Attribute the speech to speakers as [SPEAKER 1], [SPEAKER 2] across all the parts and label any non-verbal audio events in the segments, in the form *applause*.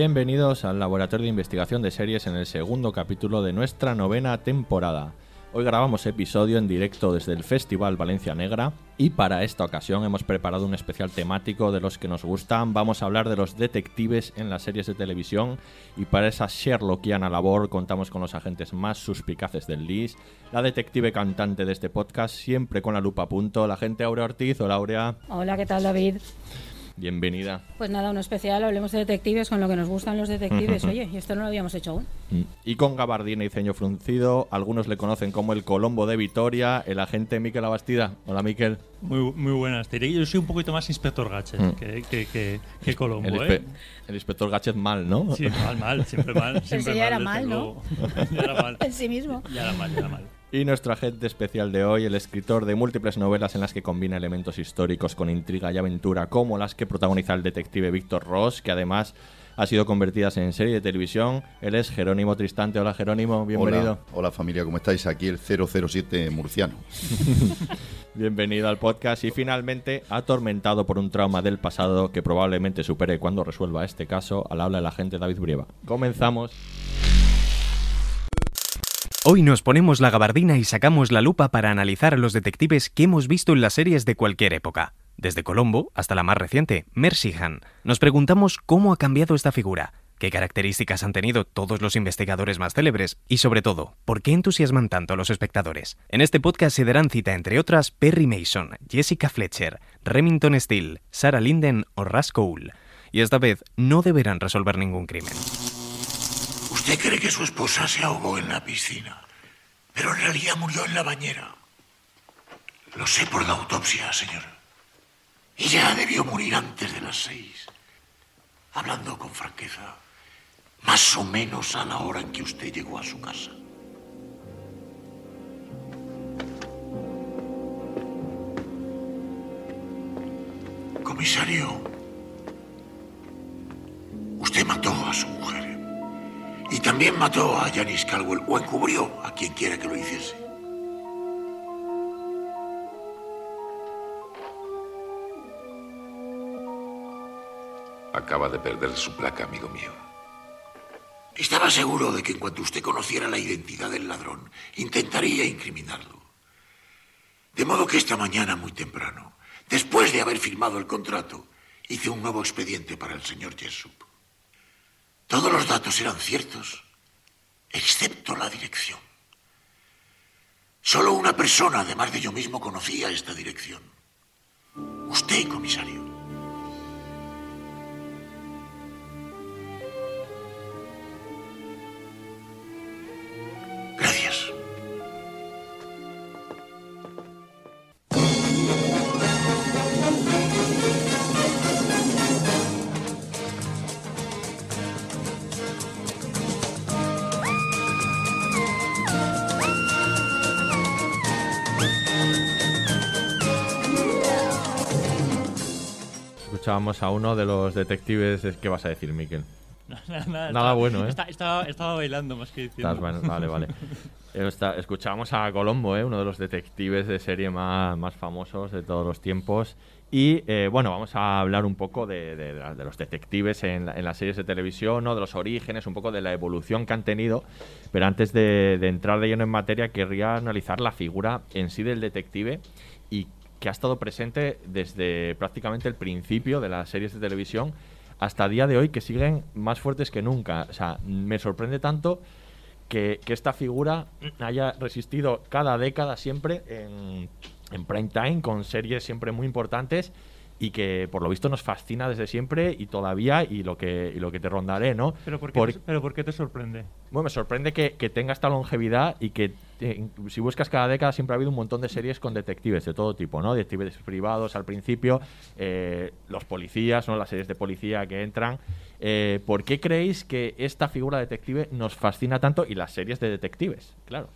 [SPEAKER 1] Bienvenidos al Laboratorio de Investigación de Series en el segundo capítulo de nuestra novena temporada. Hoy grabamos episodio en directo desde el Festival Valencia Negra y para esta ocasión hemos preparado un especial temático de los que nos gustan. Vamos a hablar de los detectives en las series de televisión y para esa Sherlockiana labor contamos con los agentes más suspicaces del LIS, la detective cantante de este podcast, siempre con la lupa a punto, la agente Aurea Ortiz. Hola Aurea,
[SPEAKER 2] Hola, ¿qué tal David?
[SPEAKER 1] Bienvenida.
[SPEAKER 2] Pues nada, uno especial, hablemos de detectives con lo que nos gustan los detectives. *laughs* Oye, y esto no lo habíamos hecho aún.
[SPEAKER 1] Y con gabardina y ceño fruncido, algunos le conocen como el Colombo de Vitoria, el agente Miquel Abastida. Hola Miquel.
[SPEAKER 3] Muy, muy buenas. Te diré que yo soy un poquito más Inspector Gadget
[SPEAKER 1] Mm.
[SPEAKER 3] que, que, que, que Colombo,
[SPEAKER 1] El,
[SPEAKER 3] ¿eh?
[SPEAKER 1] el inspector Gadget mal, ¿no?
[SPEAKER 3] Sí, mal, mal, siempre mal. *laughs* Siempre
[SPEAKER 2] ya era
[SPEAKER 3] desde
[SPEAKER 2] mal, ¿no? *laughs*
[SPEAKER 3] ya era mal.
[SPEAKER 2] En sí mismo.
[SPEAKER 3] Ya era mal, ya era mal.
[SPEAKER 1] Y nuestro agente especial de hoy, el escritor de múltiples novelas en las que combina elementos históricos con intriga y aventura, como las que protagoniza el detective Víctor Ross, que además ha sido convertidas en serie de televisión. Él es Jerónimo Tristante. Hola Jerónimo, bienvenido.
[SPEAKER 4] Hola, hola familia, ¿cómo estáis? Aquí el 007 murciano. *laughs*
[SPEAKER 1] Bienvenido al podcast y finalmente, atormentado por un trauma del pasado que probablemente supere cuando resuelva este caso, al habla el agente David Brieva. Comenzamos.
[SPEAKER 5] Hoy nos ponemos la gabardina y sacamos la lupa para analizar a los detectives que hemos visto en las series de cualquier época. Desde Colombo hasta la más reciente, Mercy Han. Nos preguntamos cómo ha cambiado esta figura, qué características han tenido todos los investigadores más célebres y sobre todo, por qué entusiasman tanto a los espectadores. En este podcast se darán cita entre otras Perry Mason, Jessica Fletcher, Remington Steele, Sarah Linden o Russ Cole. Y esta vez no deberán resolver ningún crimen.
[SPEAKER 6] Usted cree que su esposa se ahogó en la piscina, pero en realidad murió en la bañera. Lo sé por la autopsia, señor. Ella debió morir antes de las seis. Hablando con franqueza, más o menos a la hora en que usted llegó a su casa. Comisario, usted mató a su mujer. Y también mató a Janice Caldwell, o encubrió a quien quiera que lo hiciese.
[SPEAKER 7] Acaba de perder su placa, amigo mío.
[SPEAKER 6] Estaba seguro de que en cuanto usted conociera la identidad del ladrón, intentaría incriminarlo. De modo que esta mañana, muy temprano, después de haber firmado el contrato, hice un nuevo expediente para el señor Jessup. Todos los datos eran ciertos, excepto la dirección. Solo una persona, además de yo mismo, conocía esta dirección. Usted, comisario.
[SPEAKER 1] Escuchábamos a uno de los detectives. ¿Qué vas a decir, Miquel? *laughs*
[SPEAKER 3] Nada,
[SPEAKER 1] Nada bueno, ¿eh?
[SPEAKER 3] Está- estaba, estaba bailando más que diciendo.
[SPEAKER 1] Estás vale, vale. *laughs* Eh, está- escuchábamos a Colombo, ¿eh? uno de los detectives de serie más, más famosos de todos los tiempos. Y eh, bueno, vamos a hablar un poco de, de- de los detectives en, la- en las series de televisión, ¿no? de los orígenes, un poco de la evolución que han tenido. Pero antes de, de entrar de lleno en materia, querría analizar la figura en sí del detective y que ha estado presente desde prácticamente el principio de las series de televisión hasta día de hoy, que siguen más fuertes que nunca. O sea, me sorprende tanto que, que esta figura haya resistido cada década siempre en, en prime time con series siempre muy importantes y que por lo visto nos fascina desde siempre y todavía y lo que, y lo que te rondaré, ¿no?
[SPEAKER 3] ¿Pero por qué,
[SPEAKER 1] Por-
[SPEAKER 3] pero ¿por qué te sorprende?
[SPEAKER 1] bueno, me sorprende que, que tenga esta longevidad y que eh, si buscas cada década siempre ha habido un montón de series con detectives de todo tipo, ¿no? Detectives privados al principio, eh, los policías, ¿no? Las series de policía que entran. Eh, ¿Por qué creéis que esta figura detective nos fascina tanto y las series de detectives? Claro.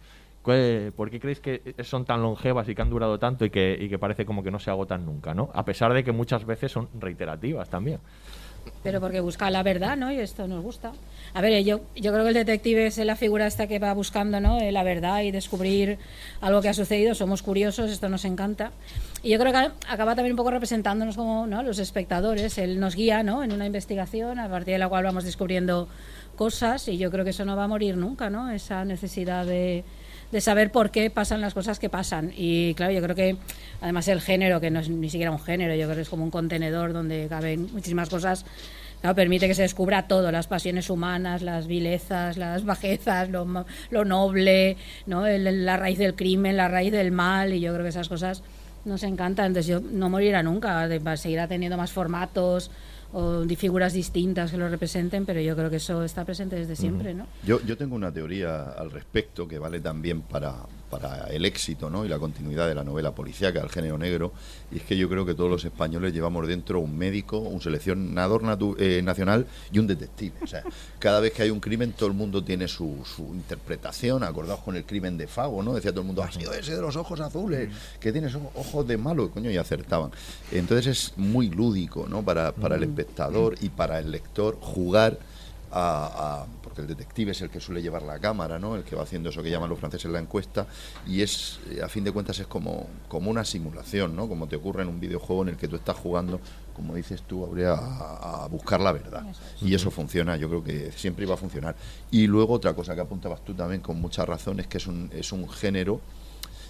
[SPEAKER 1] ¿Cuál- ¿Por qué creéis que son tan longevas y que han durado tanto y que, y que parece como que no se agotan nunca, ¿no? A pesar de que muchas veces son reiterativas también.
[SPEAKER 2] Pero porque busca la verdad, ¿no? Y esto nos gusta. A ver, yo, yo creo que el detective es la figura esta que va buscando, ¿no? Eh, La verdad y descubrir algo que ha sucedido. Somos curiosos, esto nos encanta. Y yo creo que acaba también un poco representándonos como ¿no? los espectadores. Él nos guía, ¿no? En una investigación a partir de la cual vamos descubriendo cosas y yo creo que eso no va a morir nunca, ¿no? Esa necesidad de, de saber por qué pasan las cosas que pasan. Y claro, yo creo que además el género, que no es ni siquiera un género, yo creo que es como un contenedor donde caben muchísimas cosas, claro, permite que se descubra todo, las pasiones humanas, las vilezas, las bajezas, lo, lo noble, ¿no? El- la raíz del crimen, la raíz del mal, y yo creo que esas cosas nos encantan. Entonces yo no morirá nunca, seguirá teniendo más formatos o de figuras distintas que lo representen, pero yo creo que eso está presente desde siempre, ¿no?
[SPEAKER 4] Yo, yo tengo una teoría al respecto que vale también para, para el éxito ¿no? y la continuidad de la novela policíaca, el género negro, y es que yo creo que todos los españoles llevamos dentro un médico, un seleccionador natu- eh, nacional y un detective. O sea, cada vez que hay un crimen, todo el mundo tiene su, su interpretación, acordados con el crimen de Fago, ¿no? Decía todo el mundo, ha sido ese de los ojos azules, que tiene esos ojos de malo, coño, y acertaban. Entonces es muy lúdico, ¿no? Para, para el espectador y para el lector jugar a, a- porque el detective es el que suele llevar la cámara, ¿no? El que va haciendo eso que llaman los franceses la encuesta y es eh, a fin de cuentas es como como una simulación, ¿no? Como te ocurre en un videojuego en el que tú estás jugando, como dices tú, habría a, a buscar la verdad. Y eso funciona, yo creo que siempre iba a funcionar. Y luego otra cosa que apuntabas tú también con mucha razón es que es un es un género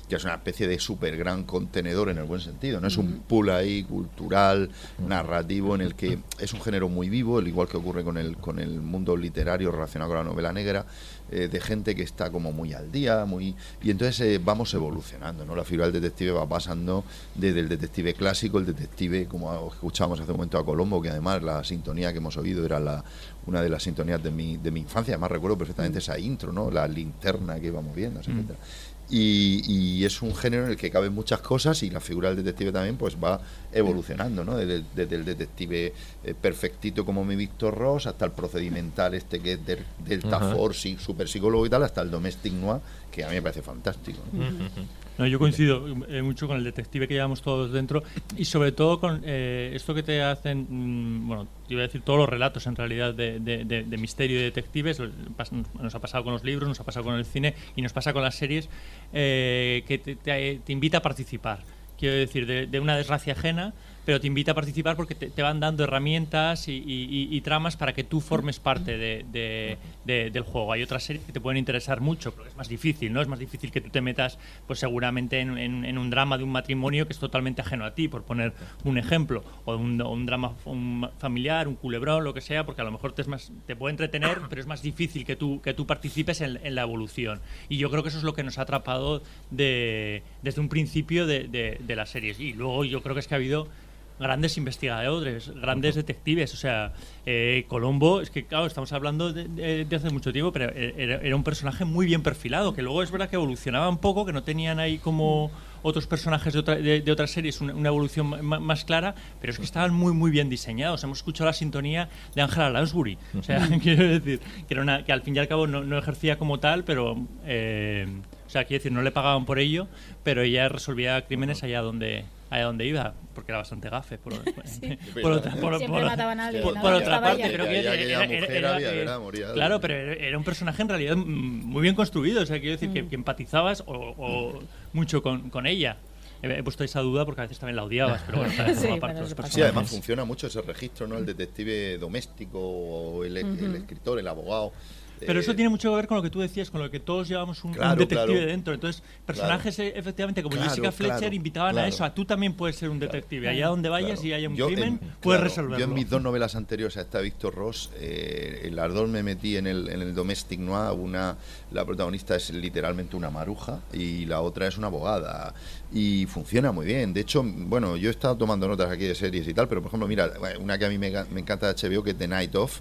[SPEAKER 4] que es una especie de súper gran contenedor en el buen sentido, ¿no? Es un pool ahí cultural, narrativo, en el que es un género muy vivo, al igual que ocurre con el, con el mundo literario relacionado con la novela negra, eh, de gente que está como muy al día, muy y entonces eh, vamos evolucionando, ¿no? La figura del detective va pasando desde el detective clásico, el detective, como escuchábamos hace un momento a Colombo, que además la sintonía que hemos oído era la, una de las sintonías de mi, de mi infancia, además recuerdo perfectamente esa intro, ¿no? La linterna que iba moviendo, etcétera. Y, y es un género en el que caben muchas cosas y la figura del detective también pues va evolucionando, ¿no? Desde, el- desde el detective eh, perfectito como mi Víctor Ross hasta el procedimental este que es del Delta. Force, y super psicólogo y tal, hasta el domestic noir, que a mí me parece fantástico. ¿no?
[SPEAKER 3] No, yo coincido eh, mucho con el detective que llevamos todos dentro y sobre todo con eh, esto que te hacen, mm, bueno, te iba a decir todos los relatos en realidad de, de- de- de misterio y detectives, nos ha pasado con los libros, nos ha pasado con el cine y nos pasa con las series, eh, que te, te- te invita a participar. Quiero decir, de, una desgracia ajena, pero te invita a participar porque te, te van dando herramientas y, y- y- tramas para que tú formes parte de- de- de- del juego. Hay otras series que te pueden interesar mucho, pero es más difícil, ¿no? Es más difícil que tú te metas, pues seguramente en, en- en un drama de un matrimonio que es totalmente ajeno a ti, por poner un ejemplo, o un, un drama un familiar, un culebrón, lo que sea, porque a lo mejor te, es más, te puede entretener, pero es más difícil que tú, que tú participes en, en la evolución. Y yo creo que eso es lo que nos ha atrapado de, desde un principio de, de- de las series. Y luego yo creo que es que ha habido grandes investigadores, grandes detectives. O sea, eh, Colombo, es que claro, estamos hablando de, de- de hace mucho tiempo, pero era, era un personaje muy bien perfilado, que luego es verdad que evolucionaba un poco, que no tenían ahí como otros personajes de, otra- de- otras series una, una evolución ma- más clara, pero es que estaban muy muy bien diseñados. Hemos escuchado la sintonía de Angela Lansbury. O sea, *laughs* quiero decir, que, era una, que al fin y al cabo no, no ejercía como tal, pero... eh, o sea, quiero decir, no le pagaban por ello, pero ella resolvía crímenes allá donde allá donde iba, porque era bastante gafe. Por, *laughs*
[SPEAKER 2] Sí. *laughs*
[SPEAKER 3] por otra, por-
[SPEAKER 2] Siempre
[SPEAKER 3] por-
[SPEAKER 2] mataban a alguien,
[SPEAKER 3] por-
[SPEAKER 2] ¿no?
[SPEAKER 3] por
[SPEAKER 2] Que
[SPEAKER 3] otra
[SPEAKER 2] estaba
[SPEAKER 3] parte, pero
[SPEAKER 4] Que
[SPEAKER 3] que
[SPEAKER 4] aquella
[SPEAKER 3] era- era-
[SPEAKER 4] mujer
[SPEAKER 3] era-
[SPEAKER 4] había-
[SPEAKER 3] eh,
[SPEAKER 4] era moría de
[SPEAKER 3] Claro, pero era un personaje en realidad mm, muy bien construido. O sea, quiero decir que, que empatizabas o, o mucho con, con ella. He puesto esa duda porque a veces también la odiabas, pero bueno, *laughs*
[SPEAKER 2] Sí,
[SPEAKER 3] los.
[SPEAKER 4] Sí, además funciona mucho ese registro, ¿no? El detective doméstico o el, el
[SPEAKER 2] Ujú.
[SPEAKER 4] escritor, el abogado.
[SPEAKER 3] Pero
[SPEAKER 4] Eh,
[SPEAKER 3] eso tiene mucho que ver con lo que tú decías, con lo que todos llevamos un, un
[SPEAKER 4] Claro,
[SPEAKER 3] detective
[SPEAKER 4] claro.
[SPEAKER 3] dentro. Entonces, personajes eh, efectivamente como
[SPEAKER 4] Claro,
[SPEAKER 3] Jessica Fletcher
[SPEAKER 4] claro,
[SPEAKER 3] invitaban a
[SPEAKER 4] claro.
[SPEAKER 3] eso. A tú también puedes ser un detective. Allá donde vayas
[SPEAKER 4] Claro.
[SPEAKER 3] y haya un
[SPEAKER 4] Yo
[SPEAKER 3] crimen,
[SPEAKER 4] en-
[SPEAKER 3] puedes
[SPEAKER 4] claro,
[SPEAKER 3] resolverlo.
[SPEAKER 4] Yo en mis dos novelas anteriores a esta Víctor Ross, eh, el Ardor me metí en el, en el Domestic Noir, una, la protagonista es literalmente una maruja y la otra es una abogada y funciona muy bien. De hecho, bueno, yo he estado tomando notas aquí de series y tal, pero por ejemplo, mira, una que a mí me, me encanta de HBO que es The Night Of,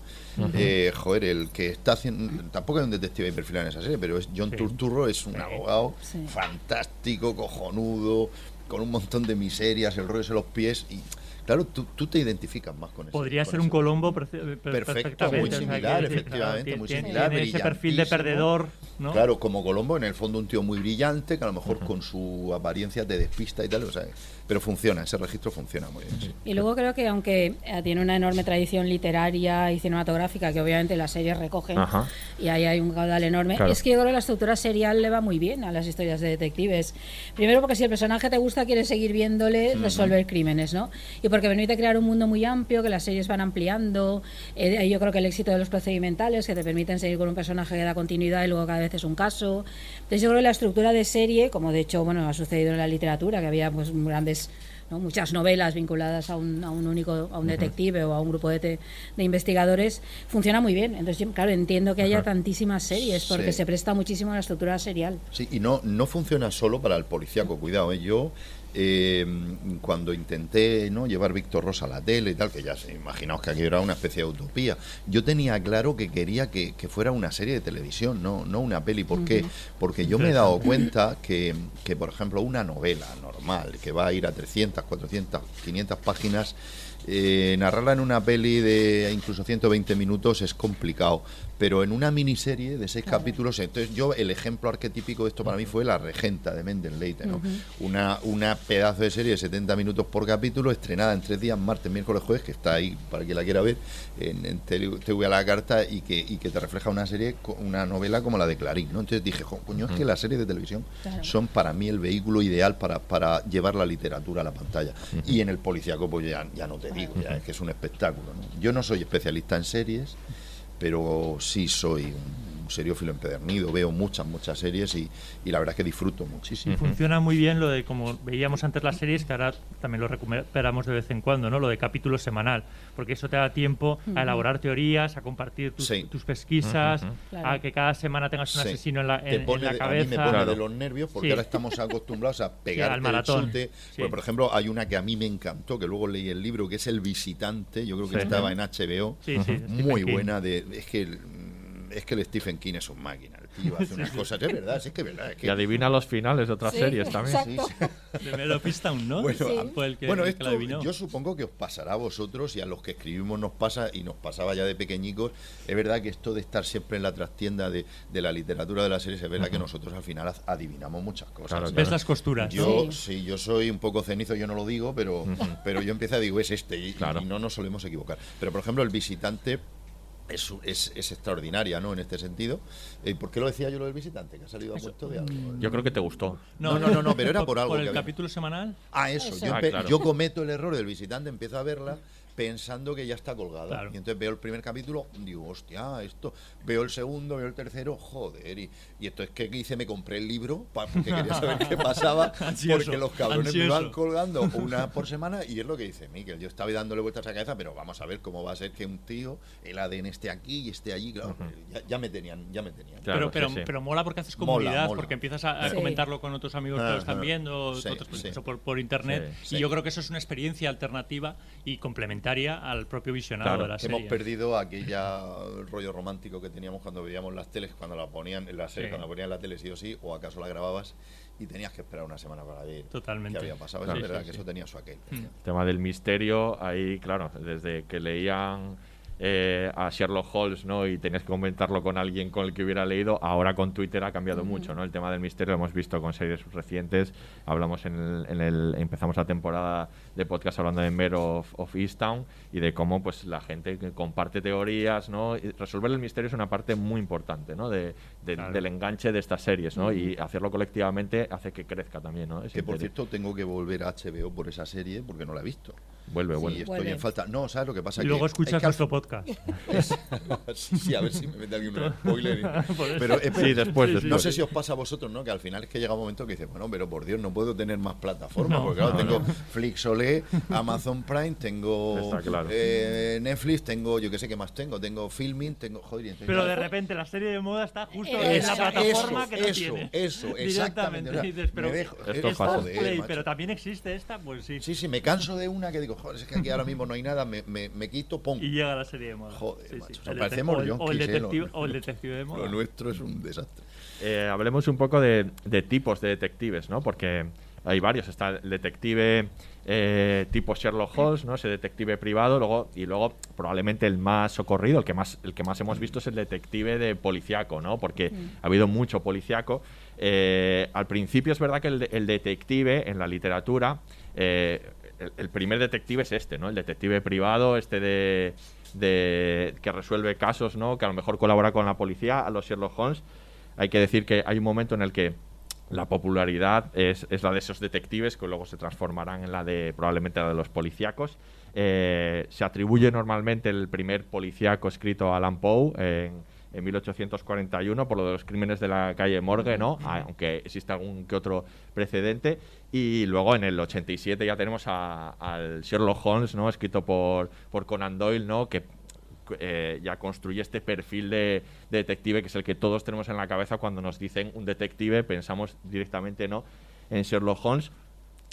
[SPEAKER 4] eh, joder, el que está haciendo, tampoco hay un detective perfilado en esa serie, pero es John
[SPEAKER 3] Sí.
[SPEAKER 4] Turturro, es un abogado
[SPEAKER 2] Sí.
[SPEAKER 4] fantástico, cojonudo, con un montón de miserias, el rollo de los pies y claro, tú, tú te identificas más con eso.
[SPEAKER 3] Podría ser un Colombo perfe- per-
[SPEAKER 4] Perfecto, muy
[SPEAKER 3] o sea,
[SPEAKER 4] similar, efectivamente, muy similar.
[SPEAKER 3] Tiene ese perfil de perdedor,
[SPEAKER 4] Claro, como Colombo, en el fondo un tío muy brillante, que a lo mejor con su apariencia te despista y tal, o sea, pero funciona, ese registro funciona muy bien. sí.
[SPEAKER 2] Y luego creo que aunque eh, tiene una enorme tradición literaria y cinematográfica, que obviamente las series recogen,
[SPEAKER 1] Ajá.
[SPEAKER 2] y ahí hay un caudal enorme,
[SPEAKER 1] Claro.
[SPEAKER 2] es que yo creo que la estructura serial le va muy bien a las historias de detectives. Primero porque si el personaje te gusta, quieres seguir viéndole resolver crímenes, ¿no? Y porque permite crear un mundo muy amplio, que las series van ampliando. Eh, yo creo que el éxito de los procedimentales, que te permiten seguir con un personaje que da continuidad y luego cada vez es un caso. Entonces yo creo que la estructura de serie, como de hecho bueno ha sucedido en la literatura, que había pues grandes ¿no? muchas novelas vinculadas a un, a un único a un detective o a un grupo de, te- de investigadores funciona muy bien entonces yo, claro entiendo que haya tantísimas series porque
[SPEAKER 4] Sí.
[SPEAKER 2] se presta muchísimo a la estructura serial
[SPEAKER 4] Sí, y no, no funciona solo para el policíaco, cuidado, ¿eh? yo eh, cuando intenté ¿no? llevar Víctor Rosa a la tele y tal, que ya se imaginaos que aquí era una especie de utopía, yo tenía claro que quería que, que fuera una serie de televisión, no, no una peli. ¿Por qué? Porque yo me he dado cuenta que, que, por ejemplo, una novela normal, que va a ir a 300, 400, 500 páginas, eh, narrarla en una peli de incluso 120 minutos es complicado, pero en una miniserie de seis capítulos, entonces yo el ejemplo arquetípico de esto para mí fue La Regenta de Mendel Leite, ¿no? Una, una pedazo de serie de 70 minutos por capítulo, estrenada en tres días, martes, miércoles, jueves, que está ahí para quien la quiera ver, en, en TV, a la carta y que, y que te refleja una serie, co- una novela como la de Clarín, ¿no? Entonces dije, "Jo, coño, es que las series de televisión
[SPEAKER 8] Claro.
[SPEAKER 4] son para mí el vehículo ideal para, para llevar la literatura a la pantalla. Y en el policíaco, pues ya, ya no te digo, ya es que es un espectáculo. ¿no? Yo no soy especialista en series, pero sí soy un, un seriófilo empedernido, veo muchas, muchas series y, y la verdad es que disfruto muchísimo.
[SPEAKER 3] Y funciona muy bien lo de, como veíamos antes las series, que ahora también lo recuperamos de vez en cuando, ¿no? Lo de capítulo semanal, porque eso te da tiempo a elaborar teorías, a compartir tus,
[SPEAKER 4] Sí.
[SPEAKER 3] tus pesquisas.
[SPEAKER 2] Claro.
[SPEAKER 3] a que cada semana tengas un
[SPEAKER 4] Sí.
[SPEAKER 3] asesino en la,
[SPEAKER 4] Te
[SPEAKER 3] en, la
[SPEAKER 4] de-
[SPEAKER 3] cabeza.
[SPEAKER 4] A mí me pone de los nervios porque
[SPEAKER 3] Sí.
[SPEAKER 4] ahora estamos acostumbrados a *laughs* pegar
[SPEAKER 3] al maratón. Sí.
[SPEAKER 4] Pues, por ejemplo, hay una que a mí me encantó, que luego leí el libro, que es El Visitante. Yo creo que
[SPEAKER 3] Sí.
[SPEAKER 4] estaba en HBO.
[SPEAKER 3] Sí, sí, Stephen
[SPEAKER 4] Muy buena. de Es que el, es que el Stephen King es un máquina. El tío hace *laughs* unas cosas. Es verdad, sí, es que es verdad. es que-
[SPEAKER 1] Y adivina los finales de otras
[SPEAKER 4] Sí,
[SPEAKER 1] series también.
[SPEAKER 4] exacto. Sí,
[SPEAKER 3] De *laughs* Melo Pistown, ¿no?
[SPEAKER 4] Bueno,
[SPEAKER 3] Sí.
[SPEAKER 4] a-
[SPEAKER 3] Fue el que,
[SPEAKER 4] bueno,
[SPEAKER 3] el que
[SPEAKER 4] esto yo supongo que os pasará a vosotros y a los que escribimos nos pasa y nos pasaba ya de pequeñicos. Es verdad que esto de estar siempre en la trastienda de, de la literatura de las series, es verdad que nosotros al final adivinamos muchas cosas.
[SPEAKER 1] Claro,
[SPEAKER 3] Ves las costuras.
[SPEAKER 4] Yo,
[SPEAKER 3] Sí.
[SPEAKER 4] sí, yo soy un poco cenizo, yo no lo digo, pero, pero yo empiezo a digo, es este y, y no nos solemos equivocar. Pero por ejemplo, el visitante es, es, es extraordinaria, ¿no? En este sentido. Eh, ¿Por qué lo decía yo lo del visitante? Que ha salido a puesto de algo.
[SPEAKER 1] Yo creo que te gustó.
[SPEAKER 4] No, no, no, no, pero era por algo.
[SPEAKER 3] ¿Por
[SPEAKER 4] que
[SPEAKER 3] el
[SPEAKER 4] había-
[SPEAKER 3] capítulo semanal?
[SPEAKER 4] Ah, eso.
[SPEAKER 3] Eso.
[SPEAKER 4] Yo,
[SPEAKER 3] Ah, claro.
[SPEAKER 4] yo cometo el error del visitante, empiezo a verla pensando que ya está colgada.
[SPEAKER 3] Claro.
[SPEAKER 4] Y entonces veo el primer capítulo, digo, hostia, esto. Veo el segundo, veo el tercero, joder. Y, y esto es que hice, me compré el libro porque quería saber qué *laughs* pasaba.
[SPEAKER 3] Ansioso,
[SPEAKER 4] porque los cabrones me
[SPEAKER 3] ansioso.
[SPEAKER 4] van colgando una por semana. Y es lo que dice Miquel. Yo estaba dándole vueltas a la cabeza, pero vamos a ver cómo va a ser que un tío, el ADN esté aquí y esté allí. Claro, ya, ya me tenían, ya me tenían.
[SPEAKER 3] pero, pero, pero mola porque haces
[SPEAKER 4] Mola,
[SPEAKER 3] comunidad,
[SPEAKER 4] mola.
[SPEAKER 3] porque empiezas a, a
[SPEAKER 4] Sí.
[SPEAKER 3] comentarlo con otros amigos que lo están viendo,
[SPEAKER 4] Sí,
[SPEAKER 3] otros, pues,
[SPEAKER 4] sí.
[SPEAKER 3] por, por internet.
[SPEAKER 4] Sí,
[SPEAKER 3] y
[SPEAKER 4] sí.
[SPEAKER 3] yo creo que eso es una experiencia alternativa y complementaria al propio visionado
[SPEAKER 4] Claro,
[SPEAKER 3] de la serie.
[SPEAKER 4] hemos perdido aquella rollo romántico que teníamos cuando veíamos las teles, cuando la ponían en la serie,
[SPEAKER 3] Sí.
[SPEAKER 4] cuando la ponían en la tele sí o sí, o acaso la grababas y tenías que esperar una semana para ver
[SPEAKER 3] Totalmente.
[SPEAKER 4] qué había pasado.
[SPEAKER 1] Claro,
[SPEAKER 4] es verdad
[SPEAKER 1] sí,
[SPEAKER 4] que
[SPEAKER 1] sí.
[SPEAKER 4] eso tenía su aquel.
[SPEAKER 3] Mm.
[SPEAKER 1] El tema del misterio, ahí, claro, desde que leían eh, a Sherlock Holmes, ¿no? Y tenías que comentarlo con alguien con el que hubiera leído. Ahora con Twitter ha cambiado mucho, ¿no? El tema del misterio lo hemos visto con series recientes. Hablamos en el, en el- empezamos la temporada de podcast hablando de Mare of, of Easttown y de cómo pues la gente que comparte teorías, ¿no? Y resolver el misterio es una parte muy importante, ¿no? De, de- del enganche de estas series, ¿no? Y hacerlo colectivamente hace que crezca también, ¿no? Ese
[SPEAKER 4] Que por
[SPEAKER 1] interés.
[SPEAKER 4] cierto tengo que volver a HBO por esa serie porque no la he visto.
[SPEAKER 1] Vuelve,
[SPEAKER 4] Sí,
[SPEAKER 1] vuelve.
[SPEAKER 4] estoy
[SPEAKER 2] Vuelve.
[SPEAKER 4] en falta. No, ¿sabes lo que pasa?
[SPEAKER 3] Y
[SPEAKER 4] Que-
[SPEAKER 3] luego escuchas
[SPEAKER 4] que al-
[SPEAKER 3] nuestro podcast. *laughs*
[SPEAKER 4] Sí, sí, a ver si me mete aquí un spoiler. y- *laughs* pero
[SPEAKER 1] Sí, después,
[SPEAKER 3] Sí,
[SPEAKER 1] después.
[SPEAKER 3] sí.
[SPEAKER 4] No sé si os pasa a vosotros, ¿no? Que al final es que llega un momento que dices, bueno, pero por Dios, no puedo tener más plataformas.
[SPEAKER 3] No,
[SPEAKER 4] porque claro,
[SPEAKER 3] no,
[SPEAKER 4] tengo
[SPEAKER 3] no.
[SPEAKER 4] Flixolé, Amazon Prime, tengo
[SPEAKER 1] claro.
[SPEAKER 4] eh, Netflix, tengo, yo qué sé qué más tengo, tengo Filming, tengo. Joder, y entonces-
[SPEAKER 3] Pero de repente la serie de moda está justo
[SPEAKER 2] Eh,
[SPEAKER 3] en la plataforma
[SPEAKER 4] eso,
[SPEAKER 3] que no
[SPEAKER 4] eso,
[SPEAKER 3] tienes.
[SPEAKER 4] eso, exactamente.
[SPEAKER 3] Directamente.
[SPEAKER 4] O sea,
[SPEAKER 3] Y dices, pero
[SPEAKER 4] me dejo-
[SPEAKER 1] Esto
[SPEAKER 3] es Play,
[SPEAKER 4] macho.
[SPEAKER 3] pero también existe esta, pues sí.
[SPEAKER 4] Sí, sí, me canso de una que digo, joder, es que aquí ahora mismo no hay nada, me, me, me quito, pum.
[SPEAKER 3] Y llega la serie de moda.
[SPEAKER 4] Joder,
[SPEAKER 3] Sí, sí.
[SPEAKER 4] macho, o
[SPEAKER 3] El
[SPEAKER 4] parecemos
[SPEAKER 3] detec- o el- o el
[SPEAKER 4] yonkis, ¿eh?
[SPEAKER 3] detective,
[SPEAKER 4] Lo-
[SPEAKER 3] o el detective de *laughs* moda.
[SPEAKER 4] Lo nuestro es un desastre.
[SPEAKER 1] Eh, hablemos un poco de, de tipos de detectives, ¿no? Porque hay varios. Está el detective eh, tipo Sherlock Holmes, ¿no? Ese detective privado, luego y luego probablemente el más socorrido, el que más el que más hemos visto es el detective de policiaco, ¿no? Porque ha habido mucho policiaco. Eh, al principio es verdad que el, de- el detective en la literatura eh, el, primer detective es este, ¿no? El detective privado, este de, que resuelve casos, ¿no? Que a lo mejor colabora con la policía, a los Sherlock Holmes. Hay que decir que hay un momento en el que la popularidad es, es la de esos detectives que luego se transformarán en la de probablemente la de los policíacos. Eh, se atribuye normalmente el primer policíaco escrito a Alan Poe en, en 1841 por lo de los crímenes de la calle Morgue, ¿no? Aunque existe algún que otro precedente. Y luego en el 87 ya tenemos a- al Sherlock Holmes, ¿no? Escrito por, por Conan Doyle, ¿no? Que eh, ya construye este perfil de, de detective que es el que todos tenemos en la cabeza cuando nos dicen un detective, pensamos directamente no en Sherlock Holmes.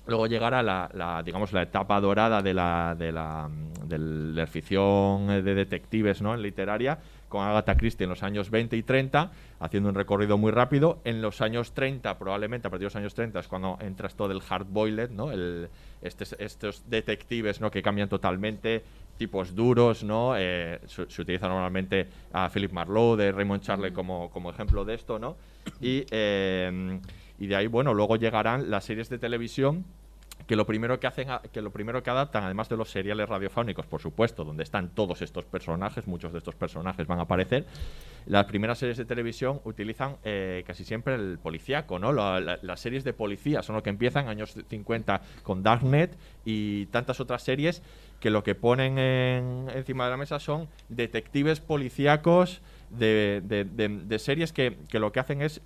[SPEAKER 1] Luego llegará la, la, digamos, la etapa dorada de la, de la, de la ficción de detectives ¿no? en literaria, con Agatha Christie en los años 20 y 30, haciendo un recorrido muy rápido. En los años 30, probablemente a partir de los años 30, es cuando entra esto del hard-boiled, ¿no? El, estes- estos detectives ¿no? que cambian totalmente, tipos duros, ¿no? Eh, se, se utiliza normalmente a Philip Marlowe, de Raymond Charley como, como ejemplo de esto, ¿no? Y, eh, y de ahí, bueno, luego llegarán las series de televisión que lo primero que hacen que lo primero que adaptan además de los seriales radiofónicos por supuesto donde están todos estos personajes muchos de estos personajes van a aparecer las primeras series de televisión utilizan eh, casi siempre el policíaco no La- la- las series de policía son lo que empiezan años 50 con Darknet y tantas otras series que lo que ponen en- encima de la mesa son detectives policíacos de, de- series que lo que hacen es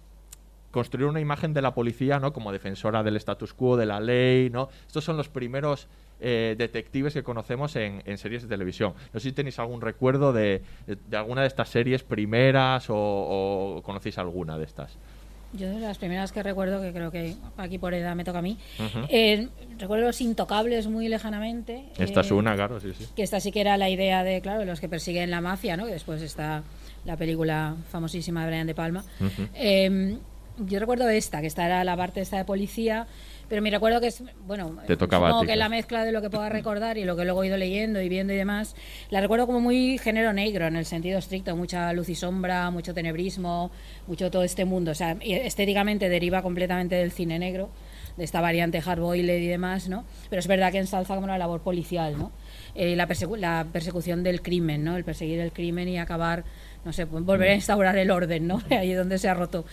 [SPEAKER 1] construir una imagen de la policía, ¿no? Como defensora del status quo, de la ley, ¿no? Estos son los primeros eh, detectives que conocemos en, en series de televisión. No sé si tenéis algún recuerdo de, de- de alguna de estas series primeras o, o conocéis alguna de estas.
[SPEAKER 2] Yo de las primeras que recuerdo, que creo que aquí por edad me toca a mí, eh, recuerdo Los Intocables muy lejanamente.
[SPEAKER 1] Esta es
[SPEAKER 2] eh,
[SPEAKER 1] una, claro, sí, sí.
[SPEAKER 2] Que esta sí que era la idea de, claro, los que persiguen la mafia, ¿no? Que después está la película famosísima de Brian De Palma. Yo recuerdo esta, que esta era la parte esta de policía, pero mi recuerdo que es, bueno,
[SPEAKER 1] Te tocaba
[SPEAKER 2] supongo que la mezcla de lo que pueda *laughs* recordar y lo que luego he ido leyendo y viendo y demás, la recuerdo como muy género negro en el sentido estricto, mucha luz y sombra, mucho tenebrismo, mucho todo este mundo, o sea, estéticamente deriva completamente del cine negro, de esta variante hardboiled y demás, ¿no? Pero es verdad que ensalza como la labor policial, ¿no? Eh, la, persecu- la persecución del crimen, ¿no? El perseguir el crimen y acabar, no sé, pues volver a instaurar el orden, ¿no? *laughs* Ahí donde se ha roto.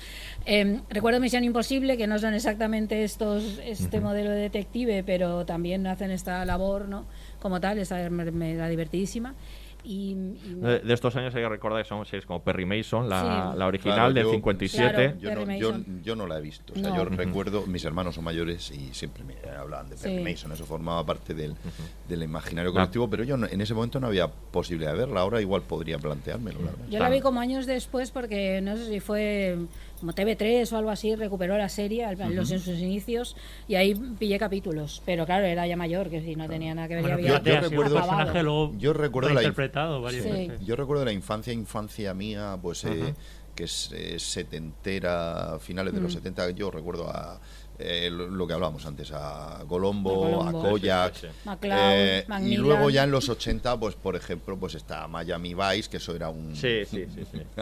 [SPEAKER 2] Eh, recuerdo Misión Imposible, que no son exactamente estos este modelo de detective, pero también hacen esta labor, ¿no? Como tal, esa me, divertidísima. Y,
[SPEAKER 1] De, de estos años hay que recordar que son series como Perry Mason, la,
[SPEAKER 2] Sí.
[SPEAKER 1] la original
[SPEAKER 4] Claro,
[SPEAKER 1] del
[SPEAKER 4] yo-
[SPEAKER 1] 57.
[SPEAKER 2] Claro.
[SPEAKER 4] Yo no, yo, yo no la he visto. O sea,
[SPEAKER 2] No.
[SPEAKER 4] yo recuerdo, mis hermanos son mayores y siempre me hablaban de Perry
[SPEAKER 2] Sí.
[SPEAKER 4] Mason. Eso formaba parte del, del imaginario colectivo, pero yo no- en ese momento no había posibilidad de verla. Ahora igual podría planteármelo, la.
[SPEAKER 2] Yo la vi como años después porque no sé si fue como TV3 o algo así, recuperó la serie al- en los, en sus inicios y ahí pillé capítulos. Pero claro, era ya mayor, que si no tenía nada que ver.
[SPEAKER 3] Bueno, sido un
[SPEAKER 4] recuerdo- Yo recuerdo la
[SPEAKER 3] interpretado varias
[SPEAKER 2] Sí.
[SPEAKER 3] veces.
[SPEAKER 4] Yo recuerdo la infancia, infancia mía, pues eh, que es eh, setentera, finales de los
[SPEAKER 2] Mm.
[SPEAKER 4] 70. Yo recuerdo a eh, lo, lo que hablábamos antes, a Colombo,
[SPEAKER 2] A.
[SPEAKER 4] Koyak.
[SPEAKER 2] Sí, sí, sí. McCloud,
[SPEAKER 4] eh, y luego ya en los 80, pues por ejemplo, pues está Miami Vice, que eso era un,
[SPEAKER 1] Sí, sí, sí, sí. *laughs*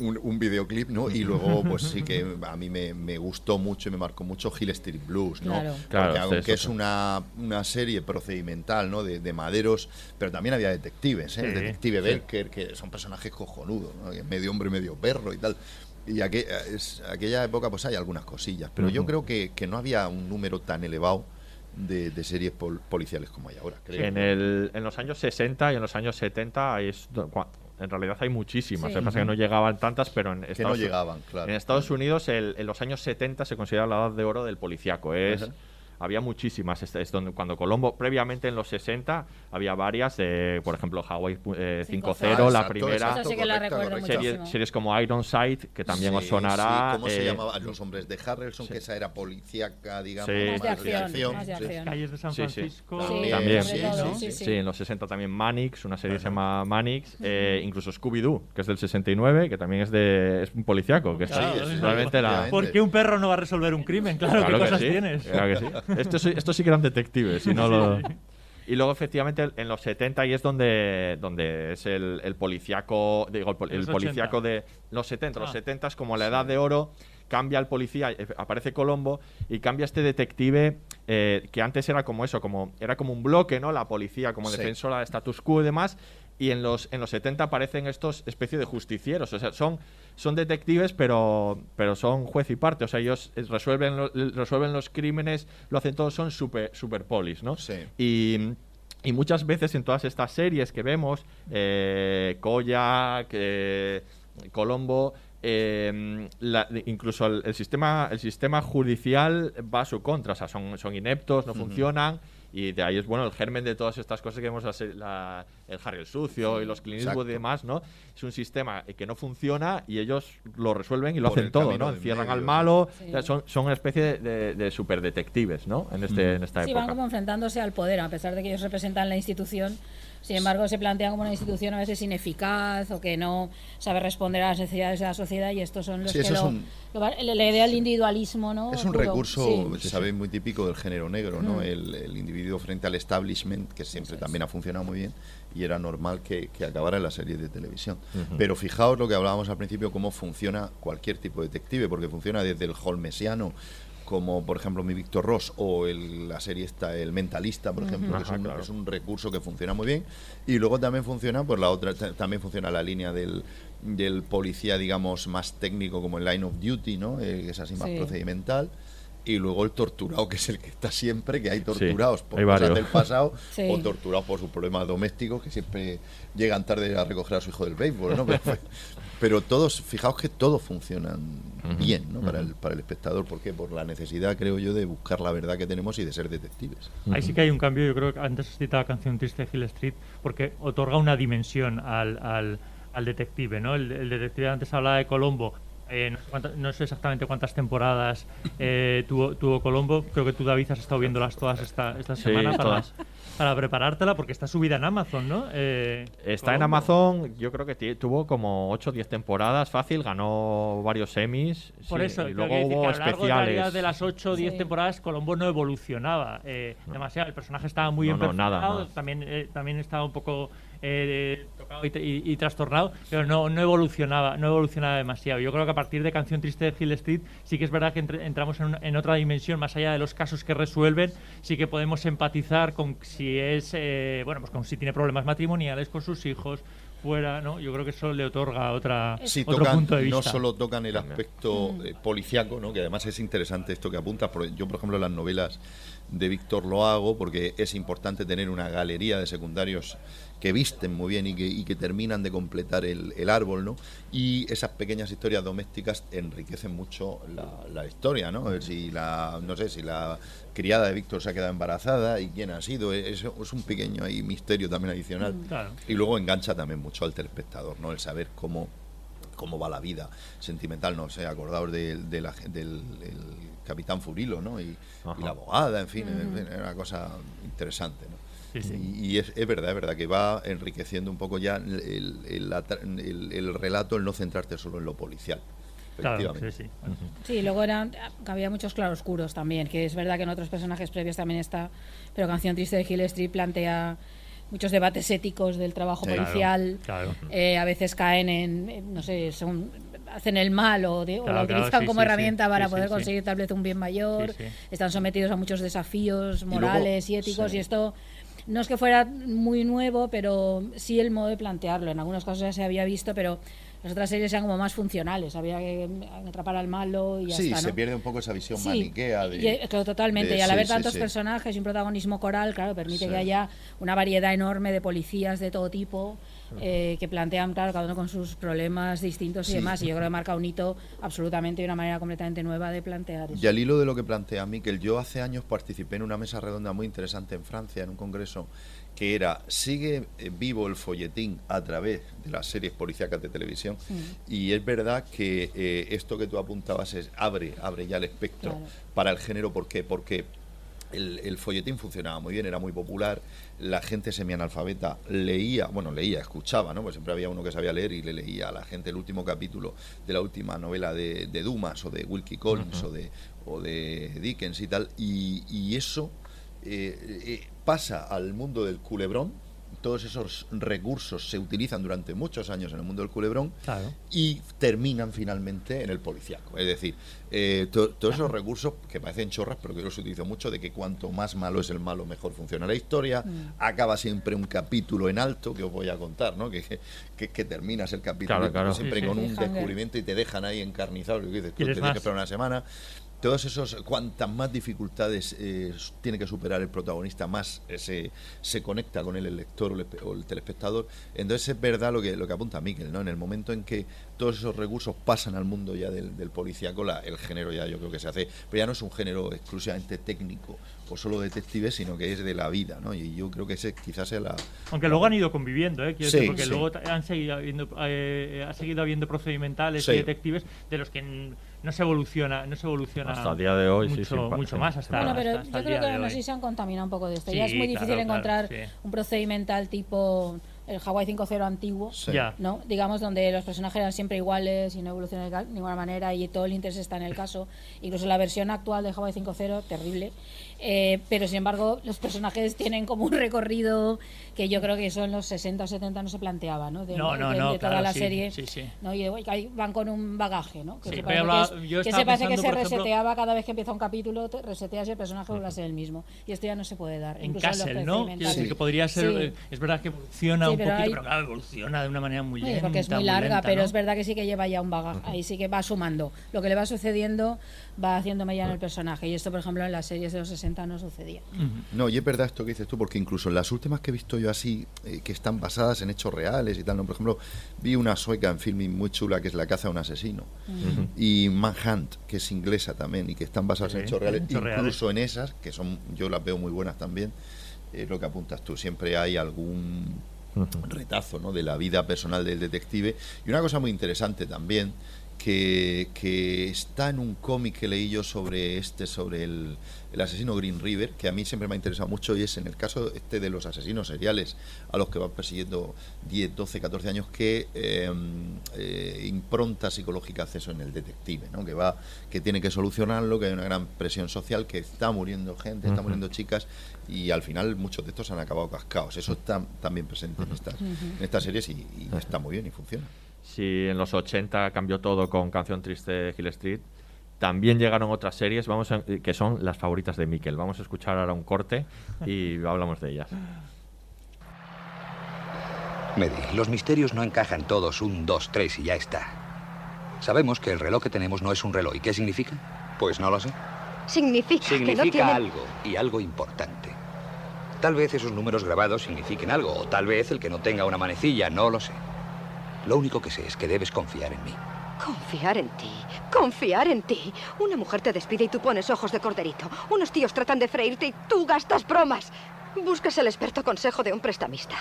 [SPEAKER 4] un, un videoclip, ¿no? Y luego, pues sí que a mí me, me gustó mucho y me marcó mucho Hill Street Blues, ¿no?
[SPEAKER 2] Claro.
[SPEAKER 1] Claro,
[SPEAKER 4] Porque aunque
[SPEAKER 1] eso
[SPEAKER 4] es
[SPEAKER 1] sí.
[SPEAKER 4] una, una serie procedimental, ¿no? De, de maderos, pero también había detectives, ¿eh? El detective
[SPEAKER 3] sí.
[SPEAKER 4] Belker, que son personajes cojonudos, ¿no? Medio hombre, medio perro y tal. Y aqu- es, aquella época, pues hay algunas cosillas, pero yo creo que, que no había un número tan elevado de, de series pol- policiales como hay ahora, creo.
[SPEAKER 1] En, el, en los años 60 y en los años 70 hay es en realidad hay muchísimas.
[SPEAKER 2] Sí.
[SPEAKER 1] Lo que pasa es que no llegaban tantas, pero en
[SPEAKER 4] que no
[SPEAKER 1] Estados,
[SPEAKER 4] llegaban, claro.
[SPEAKER 1] en Estados Unidos el- en los años 70 se considera la edad de oro del policiaco. Es,
[SPEAKER 4] Ajá.
[SPEAKER 1] Había muchísimas. Es, es donde, cuando Colombo, previamente en los 60, había varias, de, por ejemplo, Hawaii eh, 5-0,
[SPEAKER 2] Ah,
[SPEAKER 1] la primera.
[SPEAKER 4] exacto,
[SPEAKER 2] sí que la.
[SPEAKER 1] Series, como Ironside, que también os sonará.
[SPEAKER 4] sí, ¿Cómo se
[SPEAKER 1] eh,
[SPEAKER 4] llamaban los hombres de Harrelson?
[SPEAKER 1] sí.
[SPEAKER 4] Que esa era policíaca, digamos,
[SPEAKER 1] Sí.
[SPEAKER 2] Más de acción, más de acción.
[SPEAKER 3] Calles de San
[SPEAKER 1] Sí, sí.
[SPEAKER 3] Francisco.
[SPEAKER 1] También.
[SPEAKER 4] Sí,
[SPEAKER 1] en los 60 también Manix, una serie que se llama Manix, eh, incluso Scooby-Doo, que es del 69, que también es de es un policiaco, que
[SPEAKER 3] Claro,
[SPEAKER 1] es
[SPEAKER 3] sí, sí,
[SPEAKER 1] realmente la...
[SPEAKER 3] ¿Por qué un perro no va a resolver un crimen? Claro,
[SPEAKER 1] Claro
[SPEAKER 3] ¿qué
[SPEAKER 1] que
[SPEAKER 3] cosas
[SPEAKER 1] sí,
[SPEAKER 3] tienes?
[SPEAKER 1] claro que sí. *laughs* Estos, sí- estos sí que eran detectives, y no lo- Y luego, efectivamente, en los 70 y es donde, donde es el, el policiaco, digo, el, el
[SPEAKER 3] los
[SPEAKER 1] policiaco
[SPEAKER 3] 80.
[SPEAKER 1] de los 70. Los
[SPEAKER 3] Ah.
[SPEAKER 1] 70 es como la edad de oro, cambia el policía, eh, aparece Colombo y cambia este detective eh, que antes era como eso, como era como un bloque, ¿no? La policía como
[SPEAKER 4] Sí.
[SPEAKER 1] defensora de status quo y demás. Y en los, en los 70 aparecen estos especie de justicieros. O sea, son, son detectives, pero, pero son juez y parte. O sea, ellos eh, resuelven, lo- resuelven los crímenes, lo hacen todos, son super, super polis, ¿no?
[SPEAKER 4] Sí.
[SPEAKER 1] Y, y muchas veces en todas estas series que vemos, eh, Koyak, eh, Colombo, eh, la- incluso el, el sistema, el sistema judicial va a su contra, o sea, son, son ineptos, no funcionan. Y de ahí es bueno el germen de todas estas cosas que vemos, la se- la- el Harry el sucio y los Clint Eastwood y demás, ¿no? Es un sistema que no funciona y ellos lo resuelven y lo
[SPEAKER 4] Por
[SPEAKER 1] hacen todo, ¿no? Encierran
[SPEAKER 4] medio,
[SPEAKER 1] al malo,
[SPEAKER 2] Sí.
[SPEAKER 1] o sea, son, son una especie de, de, superdetectives, ¿no? En, este, en esta
[SPEAKER 2] Sí,
[SPEAKER 1] época.
[SPEAKER 2] van como enfrentándose al poder, a pesar de que ellos representan la institución. Sin embargo, se plantean como una institución a veces ineficaz o que no sabe responder a las necesidades de la sociedad y estos son los
[SPEAKER 4] Sí,
[SPEAKER 2] que
[SPEAKER 4] eso es
[SPEAKER 2] lo,
[SPEAKER 4] un-
[SPEAKER 2] lo va- la idea del individualismo, ¿no?
[SPEAKER 4] Es un
[SPEAKER 2] Puro.
[SPEAKER 4] recurso,
[SPEAKER 2] Sí.
[SPEAKER 4] sabéis, muy típico del género negro, ¿no?
[SPEAKER 2] Mm.
[SPEAKER 4] El, el individuo frente al establishment, que siempre también ha funcionado muy bien, y era normal que, que acabara en la serie de televisión. Pero fijaos lo que hablábamos al principio, cómo funciona cualquier tipo de detective, porque funciona desde el holmesiano, como por ejemplo mi Víctor Ross, o el- la serie esta, El Mentalista, por ejemplo, que es
[SPEAKER 1] Ajá,
[SPEAKER 4] un,
[SPEAKER 1] claro.
[SPEAKER 4] es un recurso que funciona muy bien. Y luego también funciona, pues la otra, ta- también funciona la línea del, del policía, digamos, más técnico, como el Line of Duty, ¿no? Eh, que es así más
[SPEAKER 2] Sí.
[SPEAKER 4] procedimental. Y luego el torturado, que es el que está siempre, que hay torturados por
[SPEAKER 1] hay
[SPEAKER 4] cosas del pasado *laughs*
[SPEAKER 2] Sí.
[SPEAKER 4] o torturados por sus problemas domésticos, que siempre llegan tarde a recoger a su hijo del béisbol, ¿no? *laughs* Pero, pero todos, fijaos que todos funcionan bien, ¿no? Para el, para el espectador. ¿Por qué? Por la necesidad, creo yo, de buscar la verdad que tenemos y de ser detectives.
[SPEAKER 3] Ahí sí que hay un cambio, yo creo que antes has citado la canción Triste de Hill Street, porque otorga una dimensión al, al, al detective, ¿no? El, el detective antes hablaba de Colombo, eh, no, sé cuántas- no sé exactamente cuántas temporadas eh, tuvo, tuvo Colombo, creo que tú David has estado viéndolas todas esta, esta
[SPEAKER 1] Sí,
[SPEAKER 3] semana para,
[SPEAKER 1] todas.
[SPEAKER 3] Para preparártela, porque está subida en Amazon, ¿no? Eh,
[SPEAKER 1] Está en. Amazon, yo creo que tuvo como 8 o 10 temporadas, fácil, ganó varios semis.
[SPEAKER 3] Por
[SPEAKER 1] sí,
[SPEAKER 3] eso,
[SPEAKER 1] y luego hubo
[SPEAKER 3] que a lo largo de, la vida
[SPEAKER 1] especiales.
[SPEAKER 3] de las 8 o 10
[SPEAKER 2] Sí.
[SPEAKER 3] temporadas, Colombo no evolucionaba eh, demasiado. El personaje estaba muy
[SPEAKER 1] No,
[SPEAKER 3] bien
[SPEAKER 1] no, nada,
[SPEAKER 3] perfeccionado,
[SPEAKER 1] nada.
[SPEAKER 3] También, eh, también estaba un poco eh, tocado y, y- y trastornado, pero no, no evolucionaba no evolucionaba demasiado. Yo creo que a partir de Canción Triste de Hill Street sí que es verdad que entre- entramos en, una- en otra dimensión, más allá de los casos que resuelven, sí que podemos empatizar con si es, eh, bueno, pues con si tiene problemas matrimoniales con sus hijos, fuera, ¿no? Yo creo que eso le otorga otra,
[SPEAKER 4] Sí,
[SPEAKER 3] otro
[SPEAKER 4] tocan,
[SPEAKER 3] punto de vista.
[SPEAKER 4] no solo tocan el aspecto eh, policiaco, ¿no? que además es interesante esto que apuntas. Yo, por ejemplo, en las novelas de Víctor lo hago porque es importante tener una galería de secundarios que visten muy bien y que, y que terminan de completar el, el árbol, ¿no? Y esas pequeñas historias domésticas enriquecen mucho la, la historia, ¿no? Si la, no sé, si la criada de Víctor se ha quedado embarazada y quién ha sido, es, es un pequeño ahí misterio también adicional.
[SPEAKER 3] Claro.
[SPEAKER 4] Y luego engancha también mucho al telespectador, ¿no? El saber cómo, cómo va la vida sentimental, no sé, acordaos del, de la- del el capitán Furilo, ¿no? Y, y la abogada, en fin, en fin, era una cosa interesante, ¿no?
[SPEAKER 3] Sí, sí.
[SPEAKER 4] Y, y es, es verdad, es verdad que va enriqueciendo un poco ya el, el- el atra- el- el relato, el no centrarte solo en lo policial.
[SPEAKER 3] Claro, sí, sí.
[SPEAKER 2] Sí, luego eran, había muchos claroscuros también, que es verdad que en otros personajes previos también está, pero Canción Triste de Hill Street plantea muchos debates éticos del trabajo
[SPEAKER 3] Claro,
[SPEAKER 2] policial,
[SPEAKER 3] claro.
[SPEAKER 2] eh, a veces caen en, no sé, son hacen el mal o, de- o lo
[SPEAKER 3] claro,
[SPEAKER 2] utilizan
[SPEAKER 3] sí,
[SPEAKER 2] como
[SPEAKER 3] sí,
[SPEAKER 2] herramienta
[SPEAKER 3] sí,
[SPEAKER 2] para
[SPEAKER 3] sí,
[SPEAKER 2] poder
[SPEAKER 3] sí, sí.
[SPEAKER 2] conseguir tal vez un bien mayor,
[SPEAKER 3] Sí, sí.
[SPEAKER 2] están sometidos a muchos desafíos
[SPEAKER 4] luego-
[SPEAKER 2] morales y éticos
[SPEAKER 4] sí.
[SPEAKER 2] y esto no es que fuera muy nuevo, pero sí el modo de plantearlo. En algunos casos ya se había visto, pero las otras series eran como más funcionales. Había que atrapar al malo y ya
[SPEAKER 4] Sí,
[SPEAKER 2] está,
[SPEAKER 4] se pierde un poco esa visión
[SPEAKER 2] Sí,
[SPEAKER 4] maniquea de...
[SPEAKER 2] y, eh, claro, totalmente.
[SPEAKER 4] de-
[SPEAKER 2] y al
[SPEAKER 4] sí,
[SPEAKER 2] haber tantos personajes y un protagonismo coral, claro, permite que haya una variedad enorme de policías de todo tipo eh, que plantean, claro, cada uno con sus problemas distintos y
[SPEAKER 4] Sí.
[SPEAKER 2] demás. Y yo creo que marca un hito absolutamente y una manera completamente nueva de plantear eso.
[SPEAKER 4] Y al hilo de lo que plantea Miquel, yo hace años participé en una mesa redonda muy interesante en Francia, en un congreso, que era ¿Sigue eh, vivo el folletín a través de las series policíacas de televisión? Y es verdad que eh, esto que tú apuntabas es, abre, abre ya el espectro
[SPEAKER 2] Claro.
[SPEAKER 4] para el género. ¿Por qué? Porque el, el folletín funcionaba muy bien, era muy popular, la gente semianalfabeta leía, bueno, leía, escuchaba, ¿no? Pues siempre había uno que sabía leer y le leía a la gente el último capítulo de la última novela de, de Dumas o de Wilkie Collins o, de, o de Dickens y tal, y, y eso eh, eh, pasa al mundo del culebrón, todos esos recursos se utilizan durante muchos años en el mundo del culebrón
[SPEAKER 3] Claro.
[SPEAKER 4] y terminan finalmente en el policiaco. Es decir, eh, to- todos esos recursos que parecen chorras, pero que yo los utilizo mucho, de que cuanto más malo es el malo, mejor funciona la historia.
[SPEAKER 2] Mm.
[SPEAKER 4] Acaba siempre un capítulo en alto, que os voy a contar, ¿no? Que, que, que terminas el capítulo
[SPEAKER 1] Claro, claro.
[SPEAKER 4] siempre
[SPEAKER 3] Sí, sí.
[SPEAKER 4] con un descubrimiento y te dejan ahí encarnizado. Que dices, tú
[SPEAKER 3] ¿Quieres
[SPEAKER 4] te tienes que esperar una semana. Todos esos, cuantas más dificultades eh, tiene que superar el protagonista, más eh, se, se conecta con él el lector o el, o el telespectador. Entonces es verdad lo que, lo que apunta Miquel, ¿no? En el momento en que todos esos recursos pasan al mundo ya del, del policíaco, la- el género ya yo creo que se hace, pero ya no es un género exclusivamente técnico o solo detective, sino que es de la vida, ¿no? Y yo creo que ese quizás sea la...
[SPEAKER 3] Aunque luego han ido conviviendo, ¿eh? Quiero
[SPEAKER 4] Sí,
[SPEAKER 3] decir, porque
[SPEAKER 4] sí.
[SPEAKER 3] luego han seguido habiendo, eh, ha seguido habiendo procedimentales
[SPEAKER 4] Sí.
[SPEAKER 3] y detectives de los que no se evoluciona, no se evoluciona
[SPEAKER 1] Hasta el día de hoy, sí,
[SPEAKER 3] mucho,
[SPEAKER 1] sí, pa-
[SPEAKER 3] mucho
[SPEAKER 1] sí,
[SPEAKER 3] más
[SPEAKER 1] sí,
[SPEAKER 3] hasta,
[SPEAKER 2] Bueno, pero
[SPEAKER 3] hasta- hasta
[SPEAKER 2] yo creo que aún así se han contaminado un poco de esto.
[SPEAKER 3] Sí,
[SPEAKER 2] ya es muy difícil
[SPEAKER 3] claro,
[SPEAKER 2] encontrar
[SPEAKER 3] sí.
[SPEAKER 2] un procedimental tipo el Hawaii 5.0 antiguo.
[SPEAKER 4] Sí.
[SPEAKER 2] ¿no? Digamos, donde los personajes eran siempre iguales y no evolucionan de ninguna manera y todo el interés está en el caso. Incluso la versión actual de Hawaii 5.0, terrible. Eh, pero sin embargo, los personajes tienen como un recorrido que yo creo que eso en los 60 o 70 no se planteaba, ¿no? De,
[SPEAKER 3] No, no,
[SPEAKER 2] de-
[SPEAKER 3] no,
[SPEAKER 2] de toda
[SPEAKER 3] claro,
[SPEAKER 2] la
[SPEAKER 3] sí,
[SPEAKER 2] serie.
[SPEAKER 3] sí, sí.
[SPEAKER 2] ¿no? Y de- van con un bagaje, ¿no? Que se parece, que, es- que se que se
[SPEAKER 3] ejemplo-
[SPEAKER 2] reseteaba cada vez que empieza un capítulo, te reseteas y el personaje vuelve a ser el mismo. Y esto ya no se puede dar.
[SPEAKER 3] En
[SPEAKER 2] incluso los
[SPEAKER 3] Castle, ¿no? Decir que podría ser.
[SPEAKER 2] Sí.
[SPEAKER 3] eh, Es verdad que evoluciona un
[SPEAKER 2] pero
[SPEAKER 3] poquito,
[SPEAKER 2] hay-
[SPEAKER 3] pero claro, evoluciona de una manera muy lenta.
[SPEAKER 2] porque es muy larga,
[SPEAKER 3] lenta,
[SPEAKER 2] pero es verdad que sí que lleva ya un bagaje. Ahí sí que va sumando. Lo que le va sucediendo va haciéndome ya en el personaje. Y esto, por ejemplo, en las series de los 60 no sucedía.
[SPEAKER 4] No, y es verdad esto que dices tú, porque incluso en las últimas que he visto yo así, eh, que están basadas en hechos reales y tal, ¿no? por ejemplo, vi una sueca en filming muy chula que es La caza a un asesino, y Manhunt, que es inglesa también, y que están basadas en hechos reales,
[SPEAKER 3] hechos
[SPEAKER 4] incluso en esas, que son yo las veo muy buenas también, es lo que apuntas tú, siempre hay algún retazo ¿no? de la vida personal del detective. Y una cosa muy interesante también, que, que está en un cómic que leí yo sobre este, sobre el, el asesino Green River, que a mí siempre me ha interesado mucho, y es en el caso este de los asesinos seriales a los que van persiguiendo 10, 12, 14 años, que eh, eh, impronta psicológica hace eso en el detective, ¿no? que va, que tiene que solucionarlo, que hay una gran presión social, que está muriendo gente, está muriendo chicas, y al final muchos de estos han acabado cascados. Eso está también presente en estas, en estas series y, y está muy bien y funciona.
[SPEAKER 1] Si en los 80 cambió todo con Canción Triste de Hill Street, también llegaron otras series vamos a- que son las favoritas de Miquel. Vamos a escuchar ahora un corte y hablamos de ellas.
[SPEAKER 8] Medi, los misterios no encajan todos un, dos, tres y ya está. Sabemos que el reloj que tenemos no es un reloj. ¿Y qué significa? Pues no lo sé.
[SPEAKER 9] Significa, que no
[SPEAKER 8] Significa
[SPEAKER 9] tiene...
[SPEAKER 8] algo, y algo importante. Tal vez esos números grabados signifiquen algo, o tal vez el que no tenga una manecilla, no lo sé. Lo único que sé es que debes confiar en mí.
[SPEAKER 9] Confiar en ti, confiar en ti. Una mujer te despide y tú pones ojos de corderito. Unos tíos tratan de freírte y tú gastas bromas. Buscas el experto consejo de un prestamista.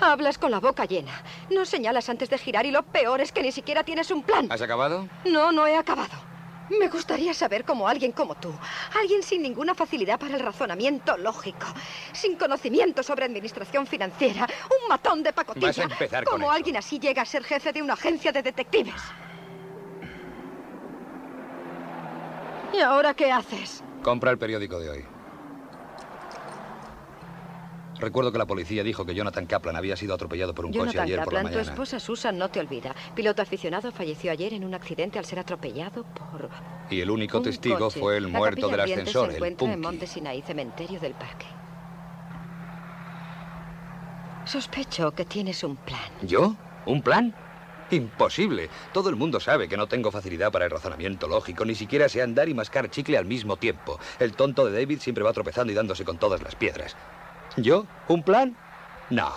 [SPEAKER 9] Hablas con la boca llena. No señalas antes de girar y lo peor es que ni siquiera tienes un plan.
[SPEAKER 8] ¿Has acabado?
[SPEAKER 9] No, no he acabado. Me gustaría saber cómo alguien como tú, alguien sin ninguna facilidad para el razonamiento lógico, sin conocimiento sobre administración financiera, un matón de pacotilla, cómo alguien así llega a ser jefe de una agencia de detectives. ¿Y ahora qué haces?
[SPEAKER 8] Compra el periódico de hoy. Recuerdo que la policía dijo que Jonathan Kaplan había sido atropellado por un coche ayer por la
[SPEAKER 9] Kaplan, tu
[SPEAKER 8] mañana.
[SPEAKER 9] esposa Susan no te olvida. Piloto aficionado falleció ayer en un accidente al ser atropellado por
[SPEAKER 8] Y el único
[SPEAKER 9] un
[SPEAKER 8] testigo
[SPEAKER 9] coche.
[SPEAKER 8] fue el
[SPEAKER 9] La
[SPEAKER 8] muerto del ascensor,
[SPEAKER 9] se
[SPEAKER 8] el
[SPEAKER 9] encuentra en
[SPEAKER 8] Punky.
[SPEAKER 9] Monte Sinaí, cementerio del parque. Sospecho que tienes un plan.
[SPEAKER 8] ¿Yo? ¿Un plan? Imposible. Todo el mundo sabe que no tengo facilidad para el razonamiento lógico, ni siquiera sé andar y mascar chicle al mismo tiempo. El tonto de David siempre va tropezando y dándose con todas las piedras. ¿Yo? ¿Un plan? No.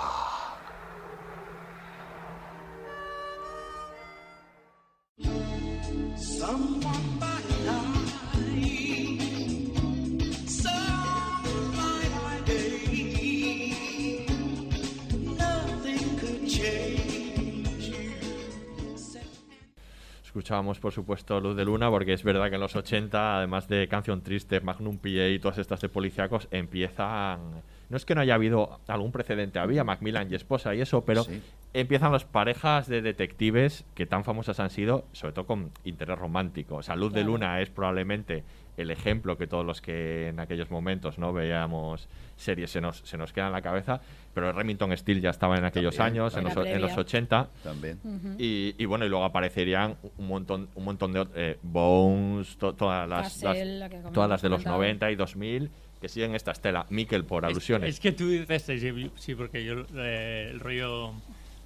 [SPEAKER 1] Escuchábamos, por supuesto, Luz de Luna, porque es verdad que en los 80, además de Canción Triste, Magnum PA y todas estas de policíacos, empiezan... No es que no haya habido algún precedente, había Macmillan y esposa y eso, pero
[SPEAKER 4] Sí.
[SPEAKER 1] empiezan las parejas de detectives que tan famosas han sido, sobre todo con interés romántico. O sea, Luz de. Luna es probablemente el ejemplo que todos los que en aquellos momentos no veíamos series se nos, se nos queda en la cabeza, pero Remington Steel ya estaba en aquellos
[SPEAKER 4] También,
[SPEAKER 1] años, en los, en los
[SPEAKER 2] Previa.
[SPEAKER 1] 80.
[SPEAKER 4] También.
[SPEAKER 1] Y, y bueno, y luego aparecerían un montón, un montón de eh, Bones, to- todas las,
[SPEAKER 2] Castle,
[SPEAKER 1] las-
[SPEAKER 2] la que
[SPEAKER 1] todas las de los
[SPEAKER 2] comentado.
[SPEAKER 1] 90 y 2000 que siguen esta estela. Miquel por
[SPEAKER 3] Es-
[SPEAKER 1] alusiones.
[SPEAKER 3] Es, que tú dices, sí, sí, porque yo eh, el rollo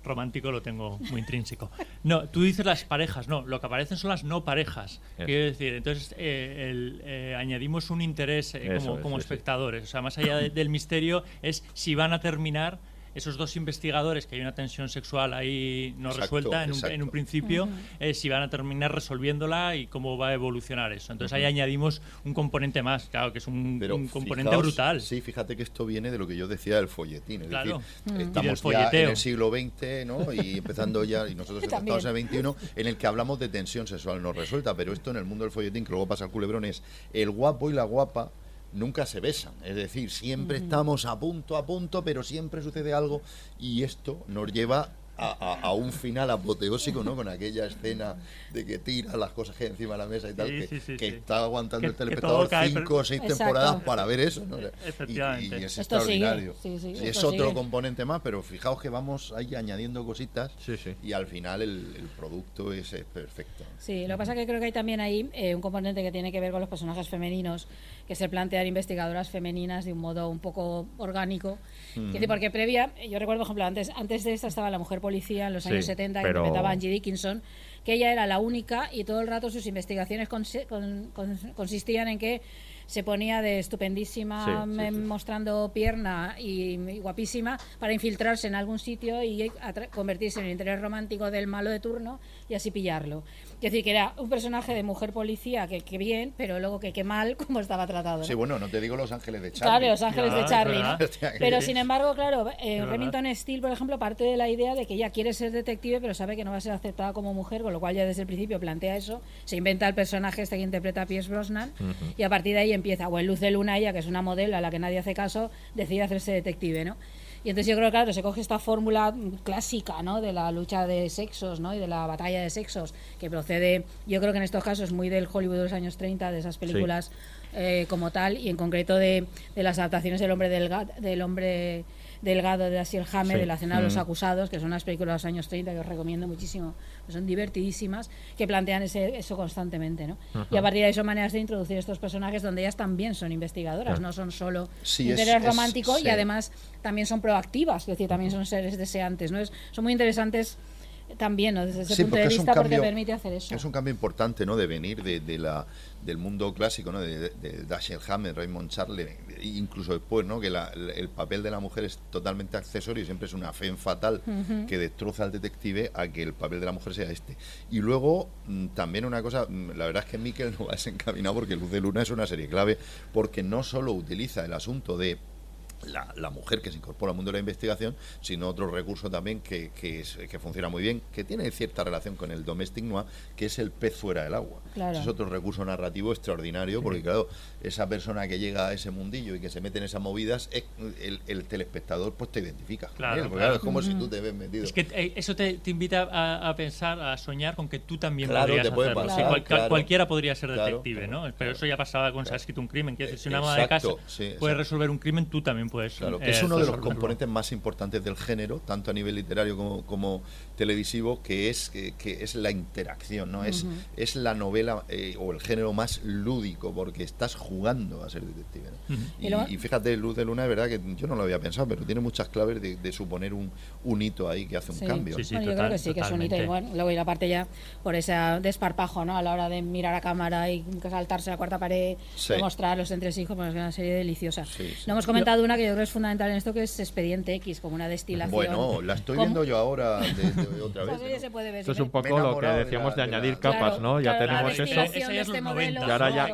[SPEAKER 3] romántico lo tengo muy intrínseco. No, tú dices las parejas, no, lo que aparecen son las no parejas.
[SPEAKER 1] Eso.
[SPEAKER 3] Quiero decir, entonces eh, el, eh, añadimos un interés eh, como,
[SPEAKER 1] es,
[SPEAKER 3] espectadores. O sea, más allá de- del misterio, es si van a terminar esos dos investigadores, que hay una tensión sexual ahí no
[SPEAKER 4] Exacto,
[SPEAKER 3] resuelta en un, en un principio, eh, si van a terminar resolviéndola y cómo va a evolucionar eso. Entonces ahí añadimos un componente más, claro, que es un,
[SPEAKER 4] Pero
[SPEAKER 3] un componente
[SPEAKER 4] fijaos-
[SPEAKER 3] brutal.
[SPEAKER 4] Sí, fíjate que esto viene de lo que yo decía del folletín. Es
[SPEAKER 3] Claro.
[SPEAKER 4] decir, estamos ya en el siglo XX, ¿no? Y empezando ya, y nosotros *laughs* estamos en el XXI, en el que hablamos de tensión sexual no resuelta. Pero esto en el mundo del folletín, que luego pasa al culebrón, es el guapo y la guapa nunca se besan. Es decir, siempre estamos a punto, a punto, pero siempre sucede algo y esto nos lleva a, a- a un final apoteósico, ¿no? Con aquella escena de que tira las cosas que hay encima de la mesa y tal,
[SPEAKER 3] Sí,
[SPEAKER 4] que,
[SPEAKER 3] sí, sí,
[SPEAKER 4] que
[SPEAKER 3] sí.
[SPEAKER 4] está aguantando
[SPEAKER 3] Que-
[SPEAKER 4] el telespectador
[SPEAKER 3] cae,
[SPEAKER 4] cinco o seis
[SPEAKER 2] Exacto.
[SPEAKER 4] temporadas para ver eso, ¿no? Y-
[SPEAKER 3] Efectivamente.
[SPEAKER 4] Y, es
[SPEAKER 2] Esto sigue,
[SPEAKER 4] extraordinario.
[SPEAKER 2] sí, sí,
[SPEAKER 4] Sí, es otro
[SPEAKER 2] sigue.
[SPEAKER 4] componente más, pero fijaos que vamos ahí añadiendo cositas
[SPEAKER 1] Sí, sí.
[SPEAKER 4] y al final el, el producto es, es perfecto.
[SPEAKER 2] Sí, lo que pasa es que creo que hay también ahí eh, un componente que tiene que ver con los personajes femeninos, que es el plantear investigadoras femeninas de un modo un poco orgánico.
[SPEAKER 1] Mm.
[SPEAKER 2] Porque previa, yo recuerdo, por ejemplo, antes, antes de esta estaba la mujer policía en los
[SPEAKER 1] Sí,
[SPEAKER 2] años 70 que
[SPEAKER 1] pero-
[SPEAKER 2] interpretaba a Angie Dickinson, que ella era la única y todo el rato sus investigaciones consi- con- con- consistían en que se ponía de estupendísima,
[SPEAKER 1] Sí, sí, sí.
[SPEAKER 2] mostrando pierna y, y guapísima para infiltrarse en algún sitio y convertirse en el interés romántico del malo de turno y así pillarlo. Es decir, que era un personaje de mujer policía que, que bien, pero luego que qué mal *laughs* como estaba tratado. ¿no?
[SPEAKER 4] Sí, bueno, no te digo Los Ángeles de Charlie.
[SPEAKER 2] Claro, Los Ángeles
[SPEAKER 3] Claro,
[SPEAKER 2] de Charlie,
[SPEAKER 3] es
[SPEAKER 2] ¿no? *laughs* Pero sin embargo, claro, eh. Remington Steele, por ejemplo, parte de la idea de que ella quiere ser detective, pero sabe que no va a ser aceptada como mujer, con lo cual ya desde el principio plantea eso, se inventa el personaje este que interpreta a Pierce Brosnan, y a partir de ahí empieza, o en Luz de Luna, ella, que es una modelo a la que nadie hace caso, decide hacerse detective, ¿no? Y entonces yo creo que, claro, se coge esta fórmula clásica, ¿no? De la lucha de sexos, ¿no? Y de la batalla de sexos, que procede, yo creo que en estos casos, muy del Hollywood de los años 30, de esas películas eh, como tal, y en concreto de, de las adaptaciones del hombre delga- del hombre delgado de Dashiell Hammett,
[SPEAKER 1] Sí.
[SPEAKER 2] de la cena de los
[SPEAKER 1] Mm.
[SPEAKER 2] acusados, que son unas películas de los años 30 que os recomiendo muchísimo, que son divertidísimas, que plantean ese, eso constantemente, ¿no? Y a partir de ahí son maneras de introducir estos personajes donde ellas también son investigadoras,
[SPEAKER 1] Claro.
[SPEAKER 2] no son solo
[SPEAKER 4] Sí,
[SPEAKER 2] interés
[SPEAKER 4] es-
[SPEAKER 2] romántico
[SPEAKER 4] sí.
[SPEAKER 2] y además también son proactivas, es decir, también son seres deseantes, ¿no? Es, son muy interesantes también, ¿no? Desde ese
[SPEAKER 4] Sí,
[SPEAKER 2] punto de vista, porque permite hacer eso.
[SPEAKER 4] Es un cambio importante, ¿no? De venir de, de la, del mundo clásico, ¿no? De, de, Dashiell Hammett, Raymond Charle, incluso después, ¿no? Que la- el papel de la mujer es totalmente accesorio y siempre es una fe fatal que destroza al detective a que el papel de la mujer sea este. Y luego, mm, también una cosa, mm, la verdad es que Miquel *laughs* no va desencaminado porque Luz de Luna es una serie clave, porque no solo utiliza el asunto de la, la mujer que se incorpora al mundo de la investigación, sino otro recurso también que, que, es- que funciona muy bien, que tiene cierta relación con el domestic noir, que es el pez fuera del agua.
[SPEAKER 2] Claro.
[SPEAKER 4] Ese es otro recurso narrativo extraordinario, porque claro, esa persona que llega a ese mundillo y que se mete en esas movidas, es- el, el telespectador pues te identifica.
[SPEAKER 3] Claro,
[SPEAKER 4] él, porque,
[SPEAKER 3] claro.
[SPEAKER 4] es como si tú te ves metido.
[SPEAKER 3] Es que eh, eso te, te invita a, a pensar, a soñar con que tú también
[SPEAKER 4] Claro,
[SPEAKER 3] podrías
[SPEAKER 4] te puede
[SPEAKER 3] hacerlo.
[SPEAKER 4] pasar,
[SPEAKER 3] Sí, cual-
[SPEAKER 4] claro.
[SPEAKER 3] Cualquiera podría ser
[SPEAKER 4] Claro,
[SPEAKER 3] detective, ¿no? Pero eso ya pasaba con Se ha escrito un crimen. Quiero decir, si una ama
[SPEAKER 4] Exacto,
[SPEAKER 3] de casa
[SPEAKER 4] sí,
[SPEAKER 3] puede resolver un crimen, tú también
[SPEAKER 4] Claro, que
[SPEAKER 3] eh,
[SPEAKER 4] es uno de los componentes más importantes del género, tanto a nivel literario como, como televisivo, que es que, que es la interacción, ¿no? Es, es la novela eh, o el género más lúdico, porque estás jugando a ser detective. y,
[SPEAKER 2] Y luego-
[SPEAKER 4] y fíjate, Luz de Luna, es verdad que yo no lo había pensado, pero tiene muchas claves de, de suponer un, un hito ahí que hace un
[SPEAKER 2] Sí.
[SPEAKER 4] cambio.
[SPEAKER 2] Bueno, yo creo que sí, que es un hito. Y bueno, luego y la parte ya por ese desparpajo, ¿no? A la hora de mirar a cámara y saltarse la cuarta pared,
[SPEAKER 4] Sí.
[SPEAKER 2] demostrar los entresijos, pues es una serie deliciosa.
[SPEAKER 4] Sí, sí.
[SPEAKER 2] No hemos comentado una que yo creo que es fundamental en esto, que es Expediente X, como una destilación.
[SPEAKER 4] Bueno, la estoy
[SPEAKER 2] ¿Cómo?
[SPEAKER 4] viendo yo ahora de, de otra
[SPEAKER 2] Esa
[SPEAKER 4] vez.
[SPEAKER 2] serie se puede ver.
[SPEAKER 1] Esto es un poco lo que
[SPEAKER 4] de
[SPEAKER 1] decíamos
[SPEAKER 4] la-
[SPEAKER 1] de
[SPEAKER 4] la-
[SPEAKER 1] añadir
[SPEAKER 2] Claro,
[SPEAKER 1] capas, ¿no? Ya
[SPEAKER 2] claro,
[SPEAKER 1] tenemos eso.
[SPEAKER 2] destilación
[SPEAKER 3] Esa ya es
[SPEAKER 2] este
[SPEAKER 3] los
[SPEAKER 2] modelo.
[SPEAKER 3] 90,
[SPEAKER 1] Y ahora ya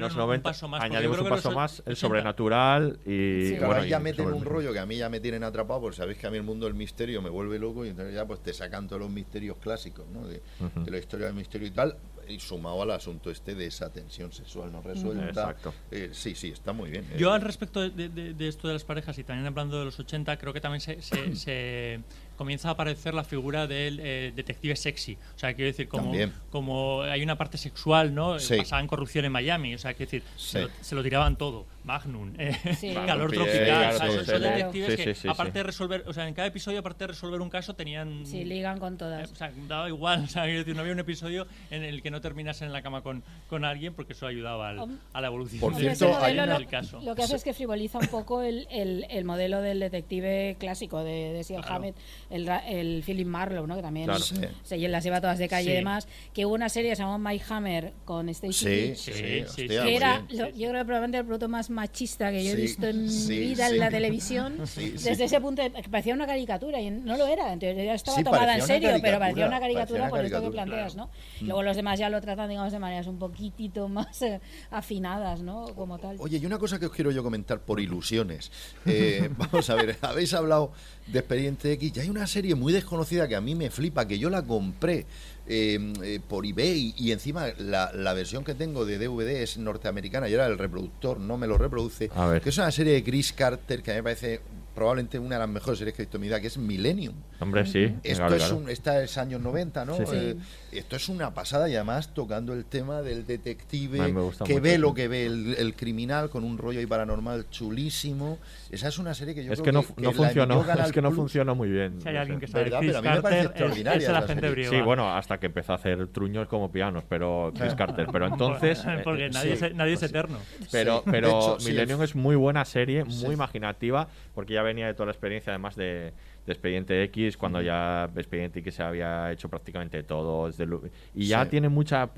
[SPEAKER 1] los
[SPEAKER 3] un
[SPEAKER 1] 90
[SPEAKER 3] paso más, porque yo
[SPEAKER 1] añadimos un paso más, el
[SPEAKER 3] 80
[SPEAKER 1] sobrenatural y
[SPEAKER 4] Claro,
[SPEAKER 1] bueno,
[SPEAKER 4] ahí ya
[SPEAKER 1] y
[SPEAKER 4] meten
[SPEAKER 1] sobre-
[SPEAKER 4] un rollo que a mí ya me tienen atrapado, porque sabéis que a mí el mundo del misterio me vuelve loco y entonces ya pues te sacan todos los misterios clásicos, ¿no? De, la historia del misterio y tal, y sumado al asunto este de esa tensión sexual no resuelta.
[SPEAKER 1] Exacto.
[SPEAKER 4] Eh, sí, sí, está muy bien.
[SPEAKER 3] Yo
[SPEAKER 4] Eh,
[SPEAKER 3] al respecto de, de- de esto de las parejas y también hablando de los 80, creo que también se, se- *clears throat* se comienza a aparecer la figura del eh, detective sexy. O sea, quiero decir, como,
[SPEAKER 4] También.
[SPEAKER 3] como hay una parte sexual, ¿no?
[SPEAKER 4] Sí.
[SPEAKER 3] Pasaban corrupción en Miami, o sea, quiero decir,
[SPEAKER 4] Sí.
[SPEAKER 3] se, lo, se lo tiraban todo. Magnum, eh,
[SPEAKER 2] Sí. *laughs*
[SPEAKER 3] calor tropical,
[SPEAKER 4] claro,
[SPEAKER 3] o sea,
[SPEAKER 4] todo
[SPEAKER 3] esos son
[SPEAKER 4] serio.
[SPEAKER 3] detectives
[SPEAKER 1] Sí,
[SPEAKER 3] que
[SPEAKER 1] sí, sí,
[SPEAKER 3] aparte de resolver, o sea, en cada episodio aparte de resolver un caso tenían
[SPEAKER 2] Sí, ligan con
[SPEAKER 3] eh,
[SPEAKER 2] todas.
[SPEAKER 3] o sea, daba igual, *laughs* o sea, no había un episodio en el que no terminasen en la cama con, con alguien porque eso ayudaba al- a la evolución
[SPEAKER 4] Por cierto,
[SPEAKER 2] ese
[SPEAKER 4] hay
[SPEAKER 2] modelo
[SPEAKER 4] una-
[SPEAKER 2] lo,
[SPEAKER 3] del caso.
[SPEAKER 2] lo que hace es que frivoliza un poco el, el, el modelo del detective clásico de, de Sean
[SPEAKER 3] Claro.
[SPEAKER 2] Hammett, el, el Philip Marlowe, ¿no? que también
[SPEAKER 1] Claro.
[SPEAKER 4] Sí.
[SPEAKER 2] se las lleva todas de calle
[SPEAKER 3] Sí.
[SPEAKER 2] y demás, que hubo una serie que se llamó My Hammer con Stacey
[SPEAKER 4] Sí, sí,
[SPEAKER 3] Sí,
[SPEAKER 4] sí,
[SPEAKER 3] sí,
[SPEAKER 4] hostia,
[SPEAKER 3] sí.
[SPEAKER 2] que era, lo- yo creo que probablemente el producto más machista que yo he visto en mi vida en la televisión, *laughs* desde ese punto, de- que parecía una caricatura, y no lo era, entonces ya estaba tomada
[SPEAKER 4] parecía
[SPEAKER 2] en serio, pero parecía una
[SPEAKER 4] parecía
[SPEAKER 2] caricatura
[SPEAKER 4] una
[SPEAKER 2] por esto que planteas,
[SPEAKER 3] claro.
[SPEAKER 2] ¿no? Luego los demás ya lo tratan, digamos, de maneras un poquitito *laughs* más eh, afinadas, ¿no? Como tal.
[SPEAKER 4] Oye, y una cosa que os quiero yo comentar por ilusiones. Eh, *laughs* vamos a ver, habéis hablado de Expediente X y hay una serie muy desconocida que a mí me flipa, que yo la compré eh, eh, por eBay y encima la, la versión que tengo de DVD es norteamericana y ahora el reproductor no me lo reproduce.
[SPEAKER 1] A ver.
[SPEAKER 4] Que es una serie de Chris Carter que a mí me parece probablemente una de las mejores series que he visto en mi vida, que es Millennium.
[SPEAKER 1] Hombre, sí.
[SPEAKER 4] Esto
[SPEAKER 1] claro,
[SPEAKER 4] es
[SPEAKER 1] claro.
[SPEAKER 4] un, esta es años 90, ¿no?
[SPEAKER 1] Sí, sí.
[SPEAKER 4] Eh, esto es una pasada y además tocando el tema del
[SPEAKER 1] A
[SPEAKER 4] detective que
[SPEAKER 1] mucho,
[SPEAKER 4] ve
[SPEAKER 1] sí.
[SPEAKER 4] lo que ve el, el criminal con un rollo ahí paranormal chulísimo. Esa es una serie que yo
[SPEAKER 1] Es
[SPEAKER 4] creo
[SPEAKER 1] que no,
[SPEAKER 4] que
[SPEAKER 1] no
[SPEAKER 4] la
[SPEAKER 1] funcionó, *laughs* es que no funcionó muy bien.
[SPEAKER 3] Si hay alguien que sabe
[SPEAKER 4] Pero a mí me parece extraordinaria
[SPEAKER 3] es
[SPEAKER 4] esa
[SPEAKER 3] agente
[SPEAKER 4] serie.
[SPEAKER 1] Sí, bueno, hasta que empezó a hacer truños como pianos, pero Chris Carter. Pero *laughs* entonces. *laughs* eh,
[SPEAKER 3] porque nadie,
[SPEAKER 4] sí,
[SPEAKER 3] es, nadie es
[SPEAKER 4] pues
[SPEAKER 3] eterno.
[SPEAKER 1] Pero, pero Millennium es muy buena serie, muy
[SPEAKER 4] Sí.
[SPEAKER 1] imaginativa, porque ya venía de toda la experiencia, además de, de Expediente X, cuando ya Expediente X se había hecho prácticamente todo. desde y ya
[SPEAKER 4] Sí.
[SPEAKER 1] tiene mucha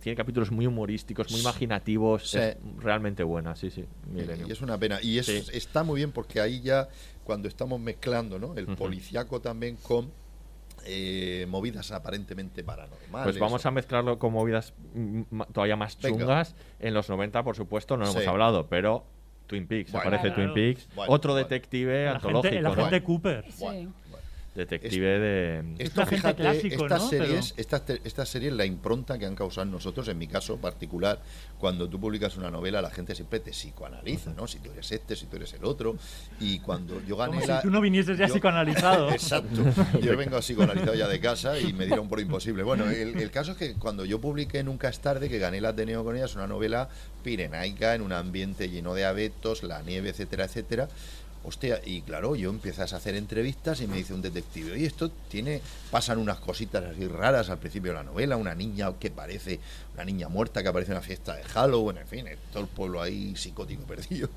[SPEAKER 1] tiene capítulos muy humorísticos, muy imaginativos.
[SPEAKER 4] Sí.
[SPEAKER 1] Es realmente buena, sí, sí.
[SPEAKER 4] Y es una pena. Y es,
[SPEAKER 1] Sí.
[SPEAKER 4] está muy bien porque ahí ya, cuando estamos mezclando ¿no? el
[SPEAKER 1] Ujú.
[SPEAKER 4] policiaco también con eh, movidas aparentemente paranormales.
[SPEAKER 1] Pues vamos a mezclarlo con movidas mm, todavía más
[SPEAKER 4] Venga.
[SPEAKER 1] chungas. En los 90, por supuesto, no
[SPEAKER 4] Sí.
[SPEAKER 1] hemos hablado, pero Twin Peaks,
[SPEAKER 4] Bueno,
[SPEAKER 1] aparece
[SPEAKER 3] claro.
[SPEAKER 1] Twin Peaks,
[SPEAKER 4] Bueno,
[SPEAKER 1] otro
[SPEAKER 4] bueno.
[SPEAKER 1] detective
[SPEAKER 3] El
[SPEAKER 1] antológico,
[SPEAKER 3] agente, el
[SPEAKER 1] ¿no?
[SPEAKER 3] agente Cooper.
[SPEAKER 2] Sí.
[SPEAKER 1] Detective de...
[SPEAKER 4] Esto, fíjate,
[SPEAKER 3] clásico,
[SPEAKER 4] estas
[SPEAKER 3] ¿no?
[SPEAKER 4] series, estas, te- estas series, la impronta que han causado en nosotros, en mi caso particular, cuando tú publicas una novela, la gente siempre te psicoanaliza, ¿no? Si tú eres este, si tú eres el otro. Y cuando yo gané
[SPEAKER 3] Como
[SPEAKER 4] la-
[SPEAKER 3] si tú no vinieses ya
[SPEAKER 4] yo-
[SPEAKER 3] psicoanalizado. *laughs*
[SPEAKER 4] Exacto. Yo vengo psicoanalizado ya de casa y me dieron por imposible. Bueno, el, el caso es que cuando yo publiqué Nunca es tarde, que gané el Ateneo con ella, es una novela pirenaica en un ambiente lleno de abetos, la nieve, etcétera, etcétera. Hostia, y claro, yo empiezas a hacer entrevistas y me dice un detective, oye, esto tiene, pasan unas cositas así raras al principio de la novela, una niña que parece, una niña muerta que aparece en una fiesta de Halloween, en fin, todo el pueblo ahí psicótico *laughs* perdido.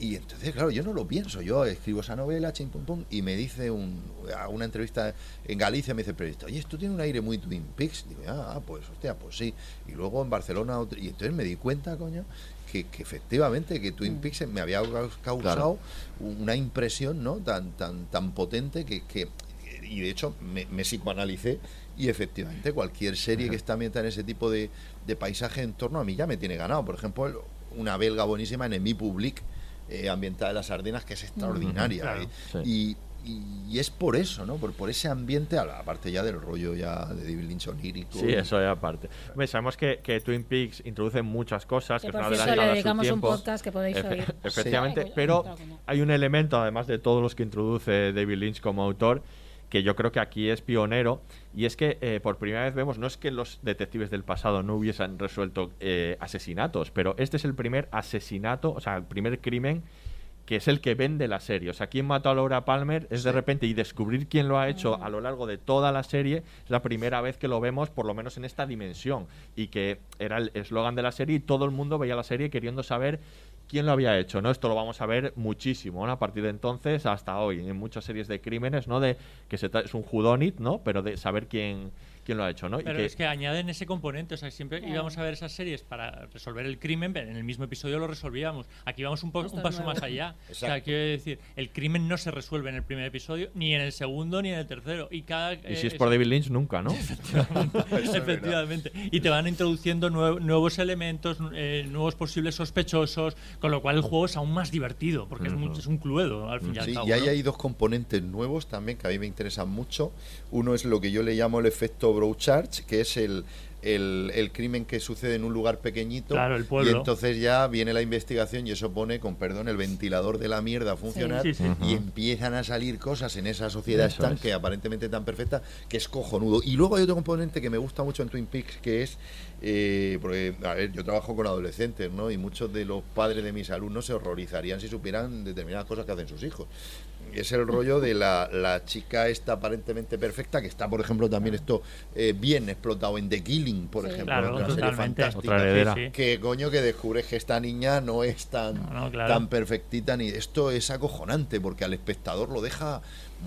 [SPEAKER 4] Y entonces, claro, yo no lo pienso, yo escribo esa novela, chim pum pum, y me dice un, una entrevista en Galicia, me dice el periodista, oye, esto tiene un aire muy Twin Peaks. Digo, ah, ah, pues hostia, pues sí. Y luego en Barcelona, otro- y entonces me di cuenta, coño, que, que efectivamente que Twin Peaks me había caus- causado una impresión no tan tan tan potente que, que- y de hecho me, me psicoanalicé y efectivamente cualquier serie que está ambientada en ese tipo de, de paisaje en torno a mí ya me tiene ganado. Por ejemplo una belga buenísima en Mi Public eh, ambientada en las Ardenas, que es extraordinaria.
[SPEAKER 1] Claro,
[SPEAKER 4] eh,
[SPEAKER 1] sí.
[SPEAKER 4] y, y- y es por eso, ¿no? Por, por ese ambiente, aparte ya del rollo ya de David Lynch onírico.
[SPEAKER 1] Sí, eso ya aparte. Sabemos que, que Twin Peaks introduce muchas cosas,
[SPEAKER 2] Que
[SPEAKER 1] que, es
[SPEAKER 2] por
[SPEAKER 1] las
[SPEAKER 2] cierto, le dedicamos un podcast que podéis oír.
[SPEAKER 1] Efectivamente,
[SPEAKER 2] Sí.
[SPEAKER 1] pero hay un elemento, además de todos los que introduce David Lynch como autor, que yo creo que aquí es pionero, y es que eh, por primera vez vemos, no es que los detectives del pasado no hubiesen resuelto eh, asesinatos, pero este es el primer asesinato, o sea, el primer crimen que es el que vende la serie. O sea, quién mató a Laura Palmer es de repente y descubrir quién lo ha hecho a lo largo de toda la serie es la primera vez que lo vemos, por lo menos en esta dimensión. Y que era el eslogan de la serie y todo el mundo veía la serie queriendo saber quién lo había hecho, ¿no? Esto lo vamos a ver muchísimo, ¿no? A partir de entonces hasta hoy, en muchas series de crímenes, ¿no? De que se es un judonit, ¿no? Pero de saber quién, quién lo ha hecho, ¿no? Y
[SPEAKER 3] Pero
[SPEAKER 1] que-
[SPEAKER 3] es que añaden ese componente, o sea, siempre
[SPEAKER 2] Claro.
[SPEAKER 3] íbamos a ver esas series para resolver el crimen, pero en el mismo episodio lo resolvíamos. Aquí vamos un, po- paso
[SPEAKER 2] nuevo.
[SPEAKER 3] más allá. *laughs* O sea, quiero decir, el crimen no se resuelve en el primer episodio, ni en el segundo, ni en el tercero. Y cada
[SPEAKER 1] y si
[SPEAKER 3] eh,
[SPEAKER 1] es por David Lynch, nunca, ¿no? *laughs* *laughs*
[SPEAKER 3] Efectivamente. Y te van introduciendo nue- nuevos elementos, eh, nuevos posibles sospechosos, con lo cual el juego es aún más divertido, porque es, es un cluedo, al fin y al
[SPEAKER 4] Sí,
[SPEAKER 3] cabo.
[SPEAKER 4] y ahí
[SPEAKER 3] ¿no?
[SPEAKER 4] hay dos componentes nuevos también que a mí me interesan mucho. Uno es lo que yo le llamo el efecto Broadchurch, que es el, el, el crimen que sucede en un lugar pequeñito.
[SPEAKER 3] Claro, el
[SPEAKER 4] Y entonces ya viene la investigación y eso pone, con perdón, el ventilador de la mierda a funcionar
[SPEAKER 3] Sí, sí, sí.
[SPEAKER 4] y empiezan a salir cosas en esa sociedad tan
[SPEAKER 1] es.
[SPEAKER 4] que aparentemente tan perfecta que es cojonudo. Y luego hay otro componente que me gusta mucho en Twin Peaks que es, eh, porque, a ver, yo trabajo con adolescentes, ¿no? Y muchos de los padres de mis alumnos se horrorizarían si supieran determinadas cosas que hacen sus hijos. Es el rollo de la, la chica esta aparentemente perfecta, que está, por ejemplo, también esto eh, bien explotado en The Killing, por
[SPEAKER 2] Sí.
[SPEAKER 4] ejemplo,
[SPEAKER 3] Claro,
[SPEAKER 4] una serie fantástica.
[SPEAKER 1] Otra.
[SPEAKER 4] Que coño que descubres que esta niña no es tan,
[SPEAKER 3] No, no, claro.
[SPEAKER 4] tan perfectita ni esto es acojonante porque al espectador lo deja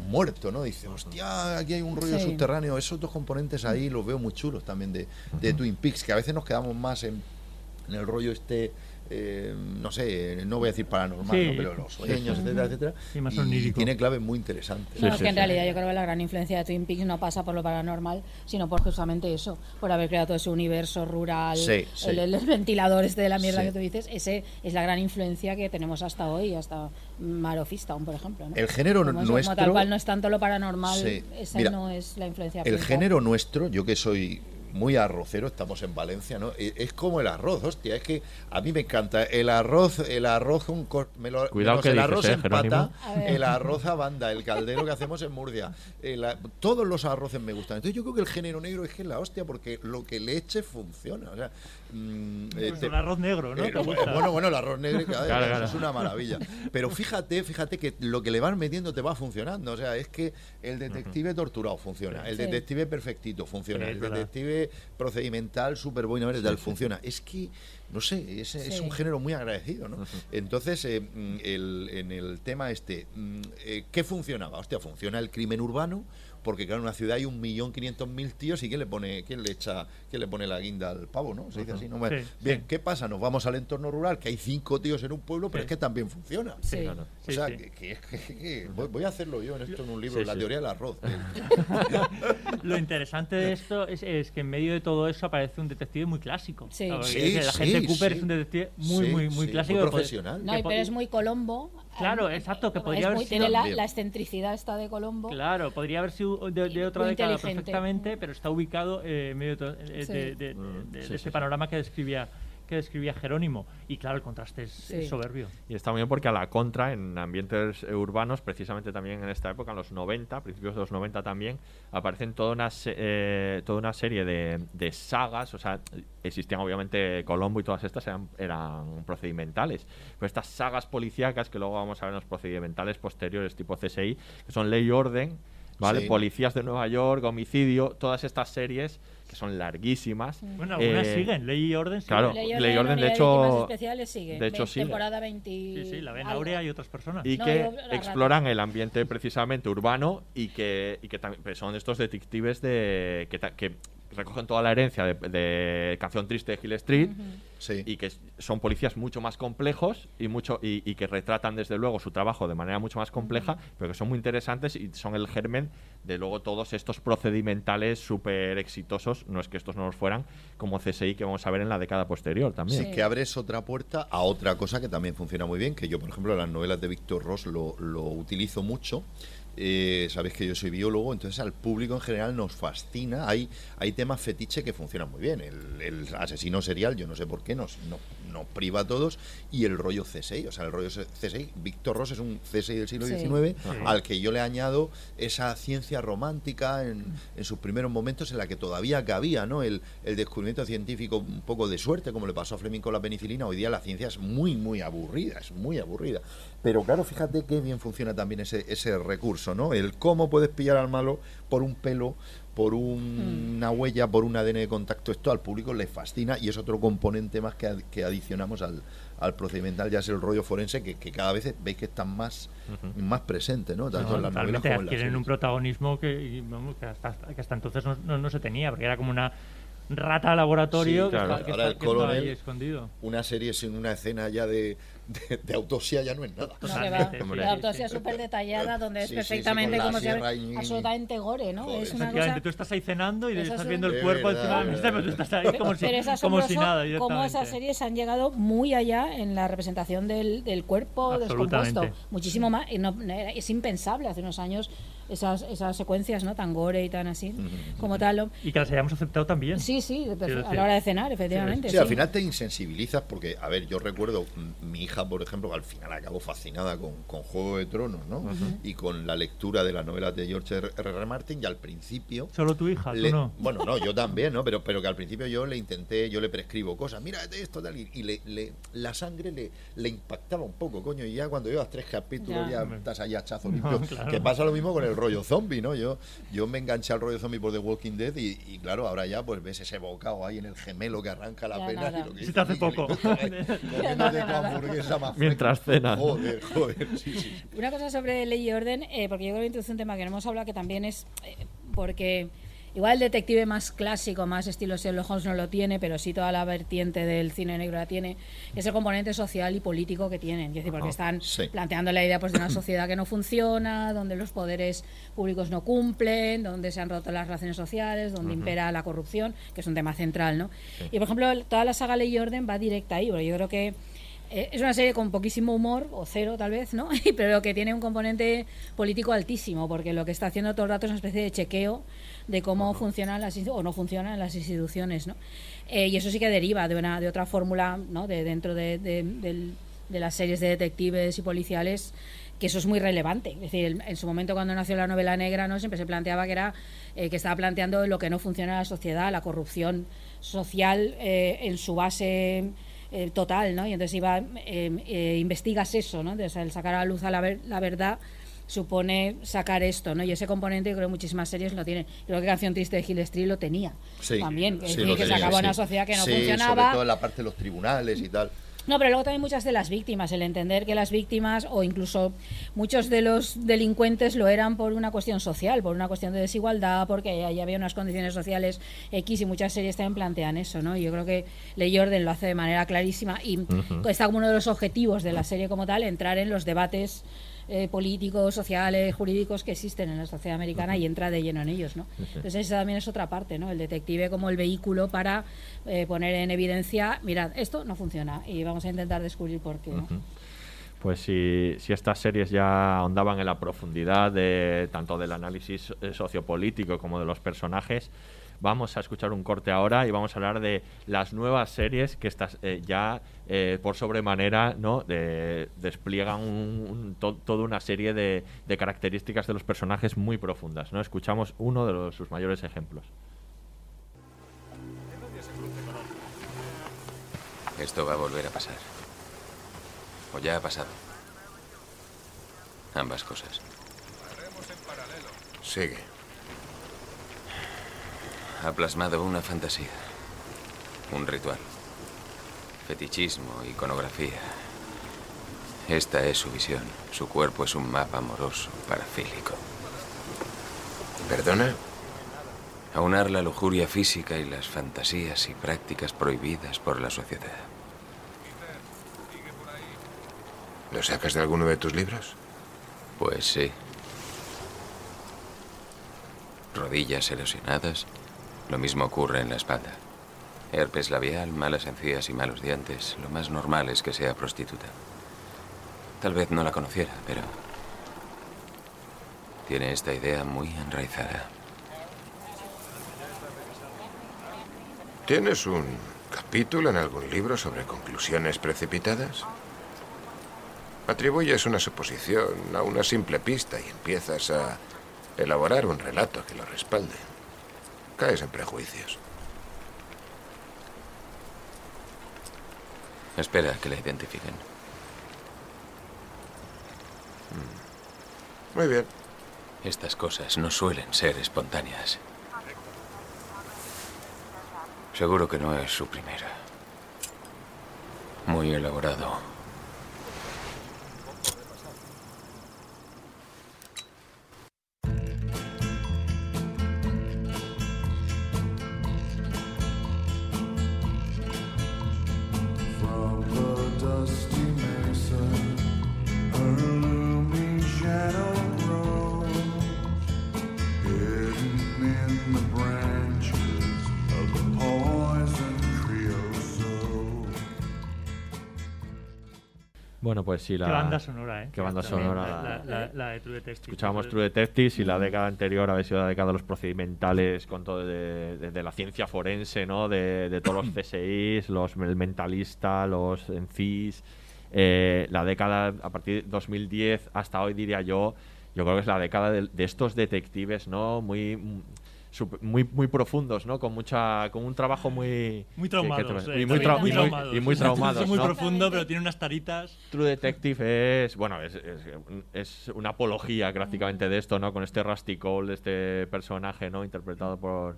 [SPEAKER 4] muerto, ¿no? Dice, hostia, aquí hay un rollo
[SPEAKER 2] Sí.
[SPEAKER 4] subterráneo. Esos dos componentes ahí los veo muy chulos también de, de Twin Peaks, que a veces nos quedamos más en, en el rollo este. Eh, no sé, no voy a decir paranormal,
[SPEAKER 3] Sí.
[SPEAKER 4] ¿no? pero los sueños, etcétera, etcétera.
[SPEAKER 3] Sí, más
[SPEAKER 4] y
[SPEAKER 3] onírico.
[SPEAKER 4] tiene claves muy interesantes.
[SPEAKER 2] No,
[SPEAKER 1] Sí,
[SPEAKER 2] es
[SPEAKER 1] sí,
[SPEAKER 2] que en
[SPEAKER 1] sí.
[SPEAKER 2] realidad yo creo que la gran influencia de Twin Peaks no pasa por lo paranormal, sino por justamente eso, por haber creado todo ese universo rural,
[SPEAKER 4] Sí, sí.
[SPEAKER 2] El, el ventilador este de la mierda
[SPEAKER 4] Sí.
[SPEAKER 2] que tú dices, ese es la gran influencia que tenemos hasta hoy, hasta Marofista, por ejemplo. ¿no?
[SPEAKER 4] El género
[SPEAKER 2] como,
[SPEAKER 4] nuestro-
[SPEAKER 2] tal cual no es tanto lo paranormal,
[SPEAKER 4] Sí.
[SPEAKER 2] esa
[SPEAKER 4] Mira,
[SPEAKER 2] no es la influencia
[SPEAKER 4] El
[SPEAKER 2] principal.
[SPEAKER 4] género nuestro, yo que soy muy arrocero, estamos en Valencia, ¿no? E- Es como el arroz, hostia, es que a mí me encanta el arroz, el arroz, un cor- me lo-
[SPEAKER 1] Cuidado
[SPEAKER 4] menos
[SPEAKER 1] que
[SPEAKER 4] el
[SPEAKER 1] dices,
[SPEAKER 4] arroz
[SPEAKER 1] ¿eh,
[SPEAKER 4] en pata, el arroz a banda, el caldero que hacemos en Murcia, el a- todos los arroces me gustan. Entonces yo creo que el género negro es que es la hostia, porque lo que le eche funciona. O sea, mm,
[SPEAKER 3] Pues
[SPEAKER 4] te-
[SPEAKER 3] el arroz negro, ¿no?
[SPEAKER 4] eh, bueno, bueno, el arroz negro claro,
[SPEAKER 1] Claro,
[SPEAKER 4] es una maravilla. Pero fíjate, fíjate que lo que le vas metiendo te va funcionando. O sea, es que el detective torturado funciona, el
[SPEAKER 2] Sí.
[SPEAKER 4] detective perfectito funciona,
[SPEAKER 3] Sí,
[SPEAKER 4] el detective procedimental, súper bueno, tal, funciona. Es que, no sé, es, un género muy agradecido, ¿no? Entonces, eh, el- en el tema este, mm, eh, ¿qué funcionaba? Hostia, funciona el crimen urbano, porque claro, en una ciudad hay un millón quinientos mil tíos y ¿quién le pone, quién le echa, quién le pone la guinda al pavo, ¿no? Se dice así, ¿no? Bueno,
[SPEAKER 3] Sí,
[SPEAKER 4] Bien, ¿qué pasa? Nos vamos al entorno rural, que hay cinco tíos en un pueblo, pero
[SPEAKER 3] Sí.
[SPEAKER 4] es que también funciona.
[SPEAKER 2] Sí.
[SPEAKER 1] Claro.
[SPEAKER 4] O sea,
[SPEAKER 3] sí.
[SPEAKER 4] que, que- que- que- voy, voy a hacerlo yo en esto en un libro,
[SPEAKER 1] Sí,
[SPEAKER 4] la
[SPEAKER 1] sí.
[SPEAKER 4] teoría del arroz. *laughs* *laughs*
[SPEAKER 3] Lo interesante de esto es, es que en medio de todo eso aparece un detective muy clásico.
[SPEAKER 2] Sí.
[SPEAKER 3] La
[SPEAKER 4] sí,
[SPEAKER 3] gente Cooper
[SPEAKER 4] sí.
[SPEAKER 3] es un detective muy,
[SPEAKER 4] Sí,
[SPEAKER 3] muy, muy
[SPEAKER 4] sí,
[SPEAKER 3] clásico.
[SPEAKER 4] muy
[SPEAKER 3] pod-
[SPEAKER 4] profesional.
[SPEAKER 2] No, pero es muy Colombo.
[SPEAKER 3] Claro,
[SPEAKER 2] Eh,
[SPEAKER 3] exacto, que
[SPEAKER 2] es
[SPEAKER 3] podría haber
[SPEAKER 2] muy-
[SPEAKER 3] sido
[SPEAKER 2] Tiene la, la excentricidad esta de Colombo.
[SPEAKER 3] Claro, podría haber sido de, de otra década perfectamente, pero está ubicado eh, en medio de, eh,
[SPEAKER 2] Sí.
[SPEAKER 3] de, de- de-
[SPEAKER 1] sí,
[SPEAKER 3] de
[SPEAKER 1] sí,
[SPEAKER 3] ese
[SPEAKER 1] sí.
[SPEAKER 3] panorama que describía que describía Jerónimo. Y claro, el contraste es,
[SPEAKER 2] Sí.
[SPEAKER 3] es soberbio.
[SPEAKER 1] Y está muy bien porque a la contra, en ambientes urbanos, precisamente también en esta época, en los 90, principios de los 90 también, aparecen toda una, eh, toda una serie de, de sagas, o sea, existían obviamente Colombo y todas estas eran, eran procedimentales, pero estas sagas policíacas que luego vamos a ver en los procedimentales posteriores tipo CSI, que son Ley y Orden, ¿vale?
[SPEAKER 4] Sí.
[SPEAKER 1] Policías de Nueva York, Homicidio, todas estas series que son larguísimas.
[SPEAKER 3] Bueno, algunas
[SPEAKER 1] Eh,
[SPEAKER 3] siguen, Ley y Orden siguen.
[SPEAKER 1] Claro,
[SPEAKER 2] Ley y
[SPEAKER 1] Ley y Orden, de hecho-
[SPEAKER 2] Víctimas especiales sigue.
[SPEAKER 1] de hecho, sigue.
[SPEAKER 2] Temporada 20.
[SPEAKER 3] Sí, sí, la ven. Aurea y otras personas.
[SPEAKER 1] y
[SPEAKER 2] No,
[SPEAKER 1] que exploran el ambiente precisamente urbano y que, y que también pues son estos detectives de que recogen toda la herencia de, de Canción Triste de Hill Street y que son policías mucho más complejos y mucho y, y que retratan desde luego su trabajo de manera mucho más compleja, pero que son muy interesantes y son el germen de luego todos estos procedimentales súper exitosos, no es que estos no los fueran, como CSI que vamos a ver en la década posterior también.
[SPEAKER 4] Sí, que abres otra puerta a otra cosa que también funciona muy bien, que yo, por ejemplo, en las novelas de Víctor Ross lo, lo utilizo mucho. Eh, Sabéis que yo soy biólogo, entonces al público en general nos fascina. Hay, hay temas fetiche que funcionan muy bien. El, el asesino serial, yo no sé por qué, nos, no- nos priva a todos. Y el rollo CSI, o sea, el rollo CSI. Víctor Ross es un CSI del siglo
[SPEAKER 10] Sí.
[SPEAKER 4] XIX
[SPEAKER 10] Ajá.
[SPEAKER 4] al que yo le añado esa ciencia romántica en, en sus primeros momentos en la que todavía cabía ¿no? el, el descubrimiento científico un poco de suerte, como le pasó a Fleming con la penicilina. Hoy día la ciencia es muy, muy aburrida, es muy aburrida. Pero claro, fíjate qué bien funciona también ese, ese recurso, ¿no? El cómo puedes pillar al malo por un pelo, por un- una huella, por un ADN de contacto. Esto al público le fascina y es otro componente más que, ad- que adicionamos al, al procedimental, ya es el rollo forense, que, que cada vez veis que está más, más presente, ¿no? Tanto
[SPEAKER 3] No,
[SPEAKER 4] en las novelas como en las series.
[SPEAKER 3] un protagonismo que, hasta, que hasta entonces no, no- no se tenía, porque era como una rata laboratorio
[SPEAKER 4] Sí,
[SPEAKER 3] que,
[SPEAKER 4] claro.
[SPEAKER 3] está, que
[SPEAKER 4] Ahora
[SPEAKER 3] está-
[SPEAKER 4] el
[SPEAKER 3] que está ahí escondido.
[SPEAKER 4] una serie sin una escena ya de, de, de autopsia ya no es nada.
[SPEAKER 2] No. La autopsia súper detallada, donde es
[SPEAKER 4] Sí, sí, sí,
[SPEAKER 2] perfectamente
[SPEAKER 4] la
[SPEAKER 2] como fuera
[SPEAKER 4] y-
[SPEAKER 2] absolutamente gore, ¿no? Es una
[SPEAKER 3] Efectivamente,
[SPEAKER 2] cosa...
[SPEAKER 3] tú estás ahí cenando y estás
[SPEAKER 2] es
[SPEAKER 3] viendo
[SPEAKER 2] un-
[SPEAKER 3] el cuerpo
[SPEAKER 4] De
[SPEAKER 3] encima de la mesa, pero tú estás ahí como si,
[SPEAKER 2] es
[SPEAKER 3] como si nada.
[SPEAKER 2] cómo esas series han llegado muy allá en la representación del, del cuerpo descompuesto. Muchísimo más. Y no- era- es impensable hace unos años esas, esas secuencias no tan gore y tan así como tal.
[SPEAKER 3] Y que las hayamos aceptado también.
[SPEAKER 2] Sí, sí, a la hora de cenar, efectivamente.
[SPEAKER 4] Sí, al final te insensibilizas porque, a ver, yo recuerdo mi hija, por ejemplo, que al final acabó fascinada con, con Juego de Tronos, ¿no? Y con la lectura de las novelas de George R. R. Martin y al principio...
[SPEAKER 3] Solo tu hija, tú no.
[SPEAKER 4] Bueno, no, yo también, ¿no? *laughs* Pero, pero que al principio yo le intenté, yo le prescribo cosas, mira esto, tal, y, y le, le- la sangre le, le impactaba un poco, coño, y ya cuando llevas tres capítulos
[SPEAKER 3] Ya.
[SPEAKER 4] ya, estás ahí hachazo
[SPEAKER 3] No,
[SPEAKER 4] limpio.
[SPEAKER 3] claro.
[SPEAKER 4] Que pasa lo mismo con el rollo zombie, ¿no? Yo, yo me enganché al rollo zombie por The Walking Dead y, y claro, ahora ya pues ves ese bocado ahí en el gemelo que arranca la
[SPEAKER 2] Ya
[SPEAKER 4] pena
[SPEAKER 2] nada.
[SPEAKER 4] y lo que
[SPEAKER 3] Se te hace poco. *laughs*
[SPEAKER 1] Mientras cenas.
[SPEAKER 4] Joder, joder, sí, sí.
[SPEAKER 2] Una cosa sobre ley y orden, eh, porque yo creo que introduce un tema que no hemos hablado que también es eh, porque igual el detective más clásico, más estilo Sherlock Holmes no lo tiene, pero sí toda la vertiente del cine negro la tiene, es el componente social y político que tienen. Es decir, porque están
[SPEAKER 4] sí.
[SPEAKER 2] planteando la idea pues, de una sociedad que no funciona, donde los poderes públicos no cumplen, donde se han roto las relaciones sociales, donde
[SPEAKER 10] Ujú.
[SPEAKER 2] impera la corrupción, que es un tema central. ¿no? Y por ejemplo, toda la saga Ley y Orden va directa ahí, porque yo creo que es una serie con poquísimo humor, o cero tal vez, ¿no? *laughs* Pero que tiene un componente político altísimo, porque lo que está haciendo todo el rato es una especie de chequeo de cómo funcionan las o no funcionan las instituciones, ¿no? Eh, y eso sí que deriva de una de otra fórmula, ¿no? De dentro de, de- de las series de detectives y policiales que eso es muy relevante. Es decir, en su momento cuando nació la novela negra, no siempre se planteaba que era eh, que estaba planteando lo que no funciona en la sociedad, la corrupción social eh, en su base eh, total, ¿no? Y entonces iba, eh, eh, investigas eso, ¿no? Entonces, el sacar a la luz a la, ver- la verdad supone sacar esto, ¿no? Y ese componente yo creo que muchísimas series lo tienen. Creo que Canción Triste de Hill Street lo tenía
[SPEAKER 4] Sí,
[SPEAKER 2] también.
[SPEAKER 4] Sí, lo
[SPEAKER 2] que se
[SPEAKER 4] tenía,
[SPEAKER 2] acabó en una
[SPEAKER 4] sí.
[SPEAKER 2] sociedad que no
[SPEAKER 4] Sí,
[SPEAKER 2] funcionaba.
[SPEAKER 4] sobre todo en la parte de los tribunales y tal.
[SPEAKER 2] No, pero luego también muchas de las víctimas, el entender que las víctimas o incluso muchos de los delincuentes lo eran por una cuestión social, por una cuestión de desigualdad, porque ahí había unas condiciones sociales X y muchas series también plantean eso, ¿no? Y yo creo que Ley Orden lo hace de manera clarísima y está como uno de los objetivos de la serie como tal, entrar en los debates eh, políticos, sociales, jurídicos que existen en la sociedad americana y entra de lleno en ellos, ¿no? Entonces esa también es otra parte, ¿no? El detective como el vehículo para eh, poner en evidencia, mirad, esto no funciona y vamos a intentar descubrir por qué.
[SPEAKER 1] Pues si, si estas series ya ahondaban en la profundidad de tanto del análisis eh, sociopolítico como de los personajes, vamos a escuchar un corte ahora y vamos a hablar de las nuevas series que estas eh, ya eh, por sobremanera no de- despliegan un- un- to- toda una serie de, de características de los personajes muy profundas. ¿no? Escuchamos uno de los- sus mayores ejemplos.
[SPEAKER 11] Esto va a volver a pasar. O ya ha pasado. Ambas cosas.
[SPEAKER 7] Sigue.
[SPEAKER 11] Ha plasmado una fantasía. Un ritual. Fetichismo, iconografía. Esta es su visión. Su cuerpo es un mapa amoroso, parafílico.
[SPEAKER 7] ¿Perdona?
[SPEAKER 11] Aunar la lujuria física y las fantasías y prácticas prohibidas por la sociedad.
[SPEAKER 7] ¿Lo sacas de alguno de tus libros?
[SPEAKER 11] Pues sí. Rodillas erosionadas. Lo mismo ocurre en la espalda. Herpes labial, malas encías y malos dientes. Lo más normal es que sea prostituta. Tal vez no la conociera, pero... Tiene esta idea muy enraizada.
[SPEAKER 7] ¿Tienes un capítulo en algún libro sobre conclusiones precipitadas? Atribuyes una suposición a una simple pista y empiezas a elaborar un relato que lo respalde. Caes en prejuicios.
[SPEAKER 11] Espera que la identifiquen.
[SPEAKER 7] Muy bien.
[SPEAKER 11] Estas cosas no suelen ser espontáneas. Seguro que no es su primera. Muy elaborado.
[SPEAKER 1] Sí, la.
[SPEAKER 3] Qué banda sonora, ¿eh?
[SPEAKER 1] Qué banda
[SPEAKER 3] También,
[SPEAKER 1] sonora.
[SPEAKER 3] La, la- la de True Detective.
[SPEAKER 1] Escuchábamos True Detectives y la década anterior había sido la década de los procedimentales con todo de, de- de la ciencia forense, ¿no? De, de todos los *coughs* CSIs, los, el mentalista, los ENCIS. Eh, la década a partir de 2010 hasta hoy diría yo, yo creo que es la década de, de estos detectives, ¿no? Muy muy muy profundos, ¿no? Con mucha con un trabajo muy
[SPEAKER 3] Muy
[SPEAKER 1] que- que
[SPEAKER 3] traumados.
[SPEAKER 1] tra-
[SPEAKER 3] eh,
[SPEAKER 1] y muy, trau-
[SPEAKER 3] muy traumados.
[SPEAKER 1] y muy traumados,
[SPEAKER 3] Es muy
[SPEAKER 1] ¿no?
[SPEAKER 3] profundo, pero tiene unas taritas.
[SPEAKER 1] True Detective es, bueno, es, es, es una apología prácticamente de esto, ¿no? Con este Rusty Cole, este personaje, ¿no? Interpretado por...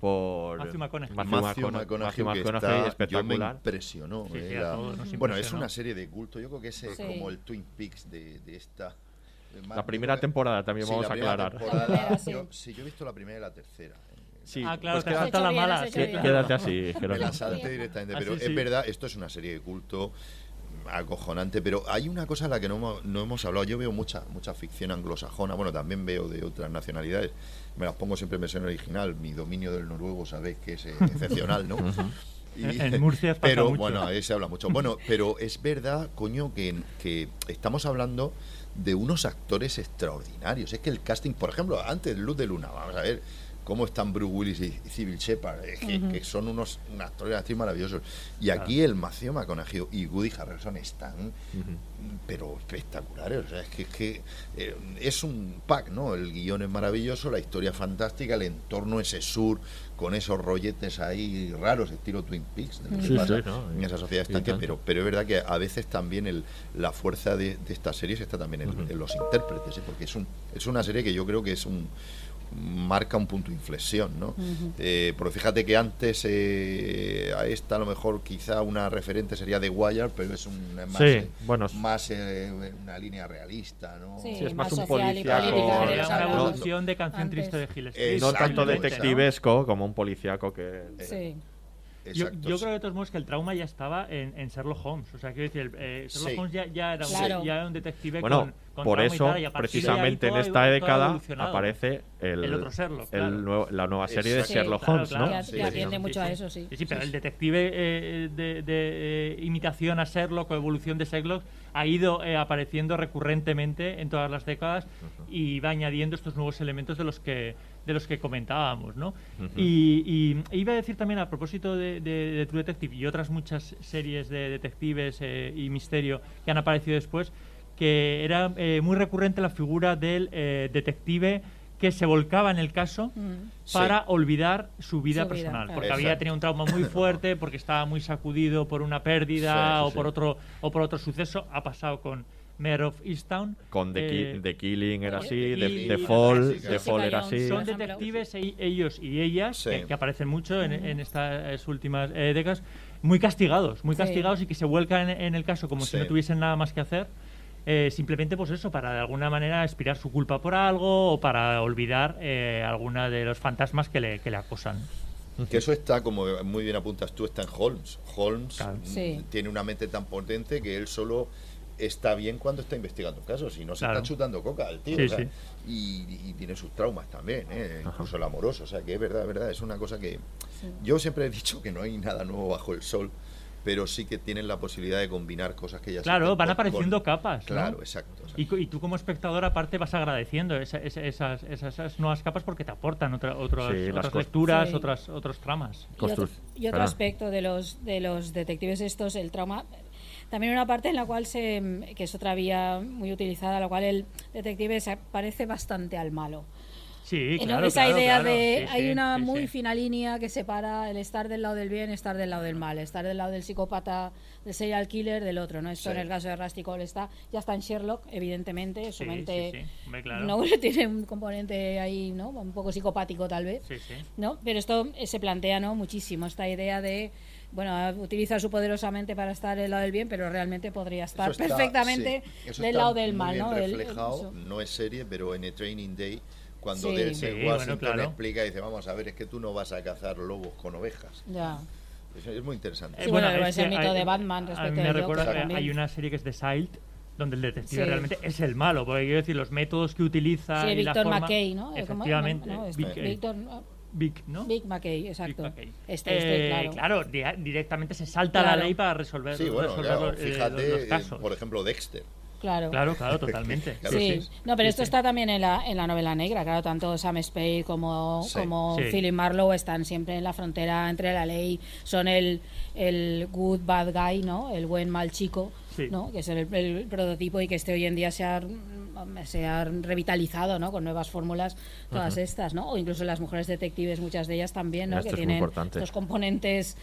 [SPEAKER 1] por
[SPEAKER 3] Matthew McConaughey.
[SPEAKER 1] Matthew
[SPEAKER 4] Matthew
[SPEAKER 1] McCona-
[SPEAKER 4] McConaughey, que está-
[SPEAKER 1] espectacular.
[SPEAKER 4] Yo me impresionó.
[SPEAKER 3] Sí, sí, a
[SPEAKER 4] la-
[SPEAKER 3] todos nos
[SPEAKER 4] bueno, es una serie de culto. Yo creo que es
[SPEAKER 2] Sí.
[SPEAKER 4] como el Twin Peaks de, de esta. De
[SPEAKER 1] La primera temporada también
[SPEAKER 4] Sí,
[SPEAKER 1] vamos a aclarar.
[SPEAKER 2] primera, sí.
[SPEAKER 4] yo, sí, yo he visto la primera y la tercera.
[SPEAKER 1] Sí,
[SPEAKER 3] Ah, claro,
[SPEAKER 1] pues
[SPEAKER 3] te
[SPEAKER 1] queda-
[SPEAKER 3] falta la mala.
[SPEAKER 1] quédate así,
[SPEAKER 4] Me la *laughs*
[SPEAKER 1] Jerónimo.
[SPEAKER 4] salté directamente,
[SPEAKER 3] Ah,
[SPEAKER 4] pero
[SPEAKER 3] sí,
[SPEAKER 4] es
[SPEAKER 3] sí.
[SPEAKER 4] verdad, esto es una serie de culto acojonante, pero hay una cosa a la que no hemos, no hemos hablado. Yo veo mucha mucha ficción anglosajona, bueno, también veo de otras nacionalidades. Me las pongo siempre en versión original. Mi dominio del noruego sabéis que es eh, excepcional, ¿no?
[SPEAKER 3] En- en Murcia pasa
[SPEAKER 4] pero
[SPEAKER 3] mucho.
[SPEAKER 4] bueno, ahí se habla mucho. Bueno, pero es verdad, coño, que, que estamos hablando de unos actores extraordinarios. Es que el casting, por ejemplo, antes Luz de Luna, vamos a ver cómo están Bruce Willis y Civil Shepard, que, que son unos, unos actores actriz maravillosos. Y aquí el Matthew McConaughey y Woody Harrelson están, pero espectaculares. O sea, es que, es, que, eh, es un pack, ¿no? El guion es maravilloso, la historia fantástica, el entorno, ese sur, con esos rolletes ahí raros, estilo Twin Peaks, de lo que
[SPEAKER 1] Sí,
[SPEAKER 4] pasa
[SPEAKER 1] sí, ¿no?
[SPEAKER 4] en esa sociedad estanque, pero, pero es verdad que a veces también el, la fuerza de, de estas series está también en, en los intérpretes, ¿eh? porque es, un, es una serie que yo creo que es un marca un punto de inflexión, ¿no? Eh, porque fíjate que antes eh, a esta a lo mejor quizá una referente sería The Wire, pero es un más,
[SPEAKER 1] Sí,
[SPEAKER 4] eh,
[SPEAKER 1] bueno,
[SPEAKER 4] más eh, una línea realista, ¿no?
[SPEAKER 2] Sí,
[SPEAKER 1] Sí, es más
[SPEAKER 2] más
[SPEAKER 1] un policíaco.
[SPEAKER 2] política,
[SPEAKER 3] una evolución de canción
[SPEAKER 2] antes.
[SPEAKER 3] triste de
[SPEAKER 1] no tanto detectivesco como un policíaco que...
[SPEAKER 2] Sí.
[SPEAKER 3] Yo,
[SPEAKER 4] Exacto,
[SPEAKER 3] yo creo de todos modos que el trauma ya estaba en, en Sherlock Holmes. O sea, quiero decir, el- eh, Sherlock
[SPEAKER 4] Sí.
[SPEAKER 3] Holmes ya, ya era un,
[SPEAKER 2] Claro.
[SPEAKER 3] ya era un detective
[SPEAKER 1] Bueno,
[SPEAKER 3] con
[SPEAKER 1] por eso, precisamente en esta década aparece el,
[SPEAKER 3] El otro Sherlock,
[SPEAKER 1] el
[SPEAKER 3] claro.
[SPEAKER 1] nuevo- la nueva serie de. Sherlock
[SPEAKER 3] Claro,
[SPEAKER 1] Holmes,
[SPEAKER 3] claro.
[SPEAKER 1] ¿no?
[SPEAKER 2] Que,
[SPEAKER 4] Sí,
[SPEAKER 2] que atiende
[SPEAKER 3] sí,
[SPEAKER 2] mucho
[SPEAKER 3] sí.
[SPEAKER 2] a eso, sí.
[SPEAKER 3] Sí, sí, pero el detective eh, de, de, eh, imitación a Sherlock o evolución de Sherlock ha ido eh, apareciendo recurrentemente en todas las décadas y va añadiendo estos nuevos elementos de los que de los que comentábamos, ¿no? y, y iba a decir también a propósito de, de- de True Detective y otras muchas series de detectives eh, y misterio que han aparecido después que era eh, muy recurrente la figura del eh, detective que se volcaba en el caso
[SPEAKER 2] Mm.
[SPEAKER 3] para olvidar su vida
[SPEAKER 2] Su vida,
[SPEAKER 3] personal,
[SPEAKER 2] claro.
[SPEAKER 3] porque había tenido un trauma muy *laughs* fuerte, porque estaba muy sacudido por una pérdida
[SPEAKER 4] Sí, sí,
[SPEAKER 3] o por
[SPEAKER 4] sí.
[SPEAKER 3] otro o por otro suceso. Ha pasado con Mayor of Easttown.
[SPEAKER 1] Con The, Ki-
[SPEAKER 3] Eh,
[SPEAKER 1] The Killing era así,
[SPEAKER 3] y-
[SPEAKER 1] The, The Fall, The Fall era así.
[SPEAKER 3] son detectives e- ellos y ellas
[SPEAKER 4] Sí.
[SPEAKER 3] que, que aparecen mucho en, en estas últimas eh, décadas muy castigados muy
[SPEAKER 2] Sí.
[SPEAKER 3] castigados y que se vuelcan en, en el caso como
[SPEAKER 4] Sí.
[SPEAKER 3] si no tuviesen nada más que hacer eh, simplemente pues eso, para de alguna manera expirar su culpa por algo o para olvidar eh, alguna de los fantasmas que le, que le acosan.
[SPEAKER 4] Que eso está, como muy bien apuntas tú, está en Holmes. Holmes
[SPEAKER 3] Claro.
[SPEAKER 4] mm,
[SPEAKER 2] Sí.
[SPEAKER 4] tiene una mente tan potente que él solo está bien cuando está investigando casos, si no se
[SPEAKER 3] Claro.
[SPEAKER 4] está chutando coca el tío.
[SPEAKER 3] Sí,
[SPEAKER 4] o sea,
[SPEAKER 3] sí.
[SPEAKER 4] y, y tiene sus traumas también, ¿eh? incluso el amoroso. O sea, que es verdad, es verdad, es una cosa que... Yo siempre he dicho que no hay nada nuevo bajo el sol, pero sí que tienen la posibilidad de combinar cosas que ya
[SPEAKER 3] Claro, van
[SPEAKER 4] con-
[SPEAKER 3] apareciendo
[SPEAKER 4] con-
[SPEAKER 3] capas. ¿no?
[SPEAKER 4] Claro, exacto.
[SPEAKER 3] Y, y tú como espectador aparte vas agradeciendo esa- esa- esas, esas, esas nuevas capas porque te aportan otra, otras,
[SPEAKER 1] Sí,
[SPEAKER 3] otras lecturas,
[SPEAKER 2] Sí.
[SPEAKER 3] otras, otros tramas.
[SPEAKER 2] Y otro, y otro aspecto de los, de los detectives estos, el trauma, también una parte en la cual se, que es otra vía muy utilizada, la cual el detective se parece bastante al malo.
[SPEAKER 3] Sí, claro,
[SPEAKER 2] Esa
[SPEAKER 3] claro,
[SPEAKER 2] idea
[SPEAKER 3] claro.
[SPEAKER 2] de
[SPEAKER 3] Sí,
[SPEAKER 2] hay
[SPEAKER 3] sí,
[SPEAKER 2] una
[SPEAKER 3] sí,
[SPEAKER 2] muy
[SPEAKER 3] sí.
[SPEAKER 2] fina línea que separa el estar del lado del bien, estar del lado del mal, estar del lado del psicópata, del serial killer, del otro, ¿no? Esto
[SPEAKER 3] Sí.
[SPEAKER 2] en el caso de Rusty Cole está, ya está en Sherlock, evidentemente, su
[SPEAKER 3] Sí,
[SPEAKER 2] mente
[SPEAKER 3] sí, sí. Hombre, claro.
[SPEAKER 2] no *laughs* tiene un componente ahí, ¿no? Un poco psicopático tal vez.
[SPEAKER 3] Sí, sí.
[SPEAKER 2] ¿no? Pero esto eh, se plantea ¿no? muchísimo, esta idea de, bueno, utiliza su poderosamente para estar del lado del bien, pero realmente podría estar
[SPEAKER 4] está-
[SPEAKER 2] perfectamente del lado del mal, ¿no? El- el-
[SPEAKER 4] reflejado, no es serie, pero en A Training Day, cuando
[SPEAKER 2] Sí.
[SPEAKER 4] Denzel
[SPEAKER 2] Sí,
[SPEAKER 3] bueno,
[SPEAKER 4] Washington
[SPEAKER 3] claro.
[SPEAKER 4] explica, dice, vamos a ver, es que tú no vas a cazar lobos con ovejas.
[SPEAKER 2] Ya.
[SPEAKER 4] Eso es muy interesante.
[SPEAKER 2] Sí, bueno, es el
[SPEAKER 3] que
[SPEAKER 2] mito
[SPEAKER 3] hay-
[SPEAKER 2] de Batman
[SPEAKER 3] a
[SPEAKER 2] respecto
[SPEAKER 3] mí me recuerda
[SPEAKER 2] Joker
[SPEAKER 3] que
[SPEAKER 2] también.
[SPEAKER 3] hay una serie que es de Silt donde el detective
[SPEAKER 2] Sí.
[SPEAKER 3] realmente es el malo, porque quiero decir, los métodos que utiliza
[SPEAKER 2] Sí,
[SPEAKER 3] y la
[SPEAKER 2] Víctor
[SPEAKER 3] forma...
[SPEAKER 2] McKay, ¿no? Eh.
[SPEAKER 3] Efectivamente,
[SPEAKER 2] No, no, es-
[SPEAKER 3] Vic-
[SPEAKER 2] Víctor, no,
[SPEAKER 3] Vic, ¿no?
[SPEAKER 2] Vic McKay, exacto.
[SPEAKER 3] McKay.
[SPEAKER 2] Este, este,
[SPEAKER 3] Eh,
[SPEAKER 2] claro.
[SPEAKER 3] di- directamente se salta
[SPEAKER 2] Claro.
[SPEAKER 3] la ley para resolver,
[SPEAKER 4] Sí, bueno,
[SPEAKER 3] resolver
[SPEAKER 4] claro,
[SPEAKER 3] los, eh,
[SPEAKER 4] fíjate,
[SPEAKER 3] los
[SPEAKER 4] eh,
[SPEAKER 3] casos.
[SPEAKER 4] por ejemplo, Dexter.
[SPEAKER 2] Claro.
[SPEAKER 3] Claro, claro, totalmente. *laughs*
[SPEAKER 4] Claro,
[SPEAKER 2] sí.
[SPEAKER 3] sí.
[SPEAKER 2] no, pero
[SPEAKER 3] Sí,
[SPEAKER 2] esto
[SPEAKER 3] sí.
[SPEAKER 2] está también en la, en la novela negra, claro, tanto Sam Spade como,
[SPEAKER 4] Sí.
[SPEAKER 2] como
[SPEAKER 3] Sí.
[SPEAKER 2] Philip Marlowe están siempre en la frontera entre la ley, son el, el good bad guy, ¿no? El buen mal chico,
[SPEAKER 3] Sí.
[SPEAKER 2] ¿no? Que es el, el prototipo y que este hoy en día se ha, se ha revitalizado, ¿no? Con nuevas fórmulas, todas estas, ¿no? O incluso las mujeres detectives, muchas de ellas también, ¿no?
[SPEAKER 1] Esto
[SPEAKER 2] que tienen estos componentes,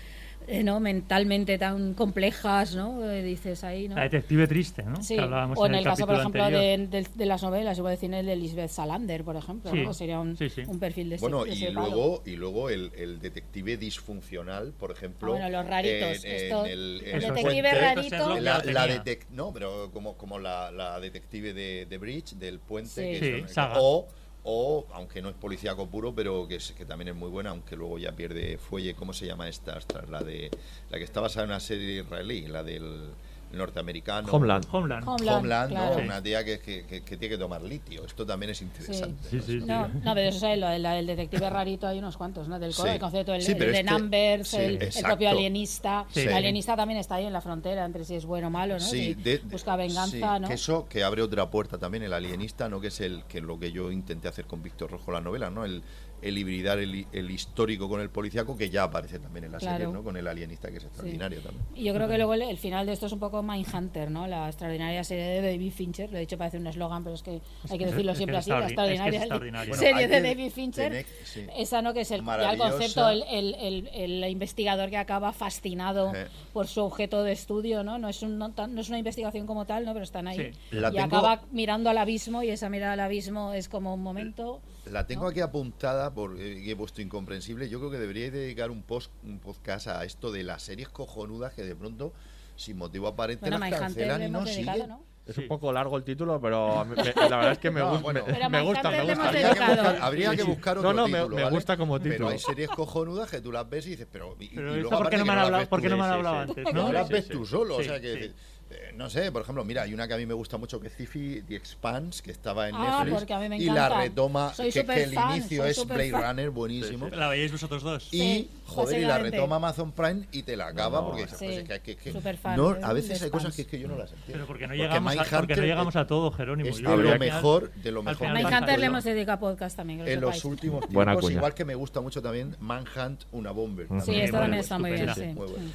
[SPEAKER 2] eh, ¿no? Mentalmente tan complejas, ¿no? Eh, dices ahí, ¿no?
[SPEAKER 3] La detective triste, ¿no?
[SPEAKER 2] Sí,
[SPEAKER 3] Que hablábamos
[SPEAKER 2] o en
[SPEAKER 3] en
[SPEAKER 2] el, caso, por ejemplo, de, de- de las novelas, igual decir el de Lisbeth Salander, por ejemplo,
[SPEAKER 3] Sí,
[SPEAKER 2] ¿no? sería un,
[SPEAKER 3] sí, sí.
[SPEAKER 2] un perfil de ese,
[SPEAKER 4] Bueno,
[SPEAKER 2] de
[SPEAKER 4] y
[SPEAKER 2] palo.
[SPEAKER 4] luego, y luego el, el detective disfuncional, por ejemplo.
[SPEAKER 2] Ah, bueno, los raritos,
[SPEAKER 4] en- el,
[SPEAKER 2] el
[SPEAKER 4] en
[SPEAKER 3] Eso,
[SPEAKER 2] detective
[SPEAKER 4] puente,
[SPEAKER 2] rarito.
[SPEAKER 4] La, detec- no, pero como, como la, la detective de, de Bridge, del puente,
[SPEAKER 2] Sí.
[SPEAKER 4] que
[SPEAKER 3] Sí,
[SPEAKER 4] es-
[SPEAKER 3] Saga.
[SPEAKER 4] o, o, aunque no es policíaco puro, pero que, que también es muy buena, aunque luego ya pierde fuelle, ¿cómo se llama esta? Ostras, la de la que está basada en una serie israelí, la del norteamericano.
[SPEAKER 1] Homeland.
[SPEAKER 3] Homeland.
[SPEAKER 2] Homeland,
[SPEAKER 4] Homeland, ¿no?
[SPEAKER 2] claro.
[SPEAKER 4] Una tía que, que- que- que tiene que tomar litio. Esto también es interesante.
[SPEAKER 3] Sí, sí, sí.
[SPEAKER 2] No, no, pero eso es lo del el detective rarito, hay unos cuantos, ¿no? Del el concepto, el,
[SPEAKER 4] Sí,
[SPEAKER 2] el
[SPEAKER 4] pero
[SPEAKER 2] de
[SPEAKER 4] este-
[SPEAKER 2] Numbers,
[SPEAKER 4] sí,
[SPEAKER 2] el, el propio alienista.
[SPEAKER 3] Sí.
[SPEAKER 2] El alienista también está ahí en la frontera entre si es bueno o malo, ¿no?
[SPEAKER 4] Sí, de-
[SPEAKER 2] busca venganza,
[SPEAKER 4] sí,
[SPEAKER 2] ¿no?
[SPEAKER 4] Que eso que abre otra puerta también, el alienista, ¿no? Que es el que lo que yo intenté hacer con Víctor Rojo la novela, ¿no? El, el hibridar el, el histórico con el policíaco, que ya aparece también en la
[SPEAKER 2] Claro.
[SPEAKER 4] serie, ¿no? Con el alienista, que es extraordinario también.
[SPEAKER 2] Y yo creo que luego el, el final de esto es un poco Mindhunter, ¿no? La extraordinaria serie de David Fincher. Lo he dicho, parece un eslogan, pero es que hay que decirlo
[SPEAKER 3] Es que
[SPEAKER 2] siempre
[SPEAKER 3] es
[SPEAKER 2] así. La
[SPEAKER 3] extraordi- es que es
[SPEAKER 2] extraordinaria.
[SPEAKER 4] Bueno,
[SPEAKER 2] serie de David Fincher.
[SPEAKER 4] tener- sí.
[SPEAKER 2] Esa, ¿no? Que es el, ya el concepto, el, el, el- el investigador que acaba fascinado
[SPEAKER 4] Eh.
[SPEAKER 2] por su objeto de estudio, ¿no? No es, un, no, tan- no es una investigación como tal, ¿no? Pero están ahí.
[SPEAKER 3] Sí.
[SPEAKER 2] Y
[SPEAKER 4] tengo-
[SPEAKER 2] acaba mirando al abismo y esa mirada al abismo es como un momento...
[SPEAKER 4] La tengo
[SPEAKER 2] ¿no?
[SPEAKER 4] aquí apuntada porque he puesto incomprensible. Yo creo que deberíais dedicar un, post, un podcast a esto de las series cojonudas que de pronto, sin motivo aparente,
[SPEAKER 2] Bueno,
[SPEAKER 4] las cancelan y no
[SPEAKER 2] dedicado,
[SPEAKER 4] siguen.
[SPEAKER 2] ¿no?
[SPEAKER 1] Es
[SPEAKER 3] Sí.
[SPEAKER 1] un poco largo el título, pero me- me- la verdad es que me, *laughs*
[SPEAKER 4] No,
[SPEAKER 1] gu-
[SPEAKER 4] bueno.
[SPEAKER 1] me-
[SPEAKER 2] Pero
[SPEAKER 1] me gusta, me gusta.
[SPEAKER 4] Habría que buscar, habría que buscar
[SPEAKER 1] No,
[SPEAKER 4] otro
[SPEAKER 1] no, me-
[SPEAKER 4] título,
[SPEAKER 1] me
[SPEAKER 4] ¿vale?
[SPEAKER 1] gusta como
[SPEAKER 4] Pero
[SPEAKER 1] título.
[SPEAKER 4] hay series cojonudas que tú las ves y dices, pero... y- y
[SPEAKER 3] Pero
[SPEAKER 4] luego
[SPEAKER 3] esta, ¿por qué no me han
[SPEAKER 4] las
[SPEAKER 3] hablado, no me han
[SPEAKER 1] sí,
[SPEAKER 3] hablado
[SPEAKER 1] sí.
[SPEAKER 3] antes?
[SPEAKER 4] No las
[SPEAKER 1] Sí,
[SPEAKER 4] ves
[SPEAKER 1] sí.
[SPEAKER 4] tú solo, o
[SPEAKER 3] Sí,
[SPEAKER 4] sea que... eh, no sé, por ejemplo, mira, hay una que a mí me gusta mucho que es Sci-Fi, The Expanse, que estaba en
[SPEAKER 2] Ah,
[SPEAKER 4] Netflix.
[SPEAKER 2] porque a mí me
[SPEAKER 4] y la retoma,
[SPEAKER 2] Soy
[SPEAKER 4] que, que el inicio es Blade. Runner, buenísimo.
[SPEAKER 3] ¿La veíais vosotros dos?
[SPEAKER 4] Y,
[SPEAKER 2] Sí,
[SPEAKER 4] joder, y la retoma Amazon Prime y te la acaba
[SPEAKER 1] No,
[SPEAKER 4] porque
[SPEAKER 2] Sí,
[SPEAKER 4] pues es que, que- que- no,
[SPEAKER 2] de-
[SPEAKER 4] a veces
[SPEAKER 2] de
[SPEAKER 4] hay cosas que es que yo no las entiendo.
[SPEAKER 3] Pero porque no
[SPEAKER 4] Porque
[SPEAKER 3] llegamos, a, porque no
[SPEAKER 4] Mindhunter
[SPEAKER 3] llegamos a todo, Jerónimo.
[SPEAKER 4] es de lo mejor, de lo mejor.
[SPEAKER 2] Mindhunter
[SPEAKER 4] salió
[SPEAKER 2] le hemos dedicado podcast también,
[SPEAKER 4] en los últimos tiempos, igual que me gusta mucho también Manhunt, una bomber.
[SPEAKER 2] Sí, esta también está muy bien.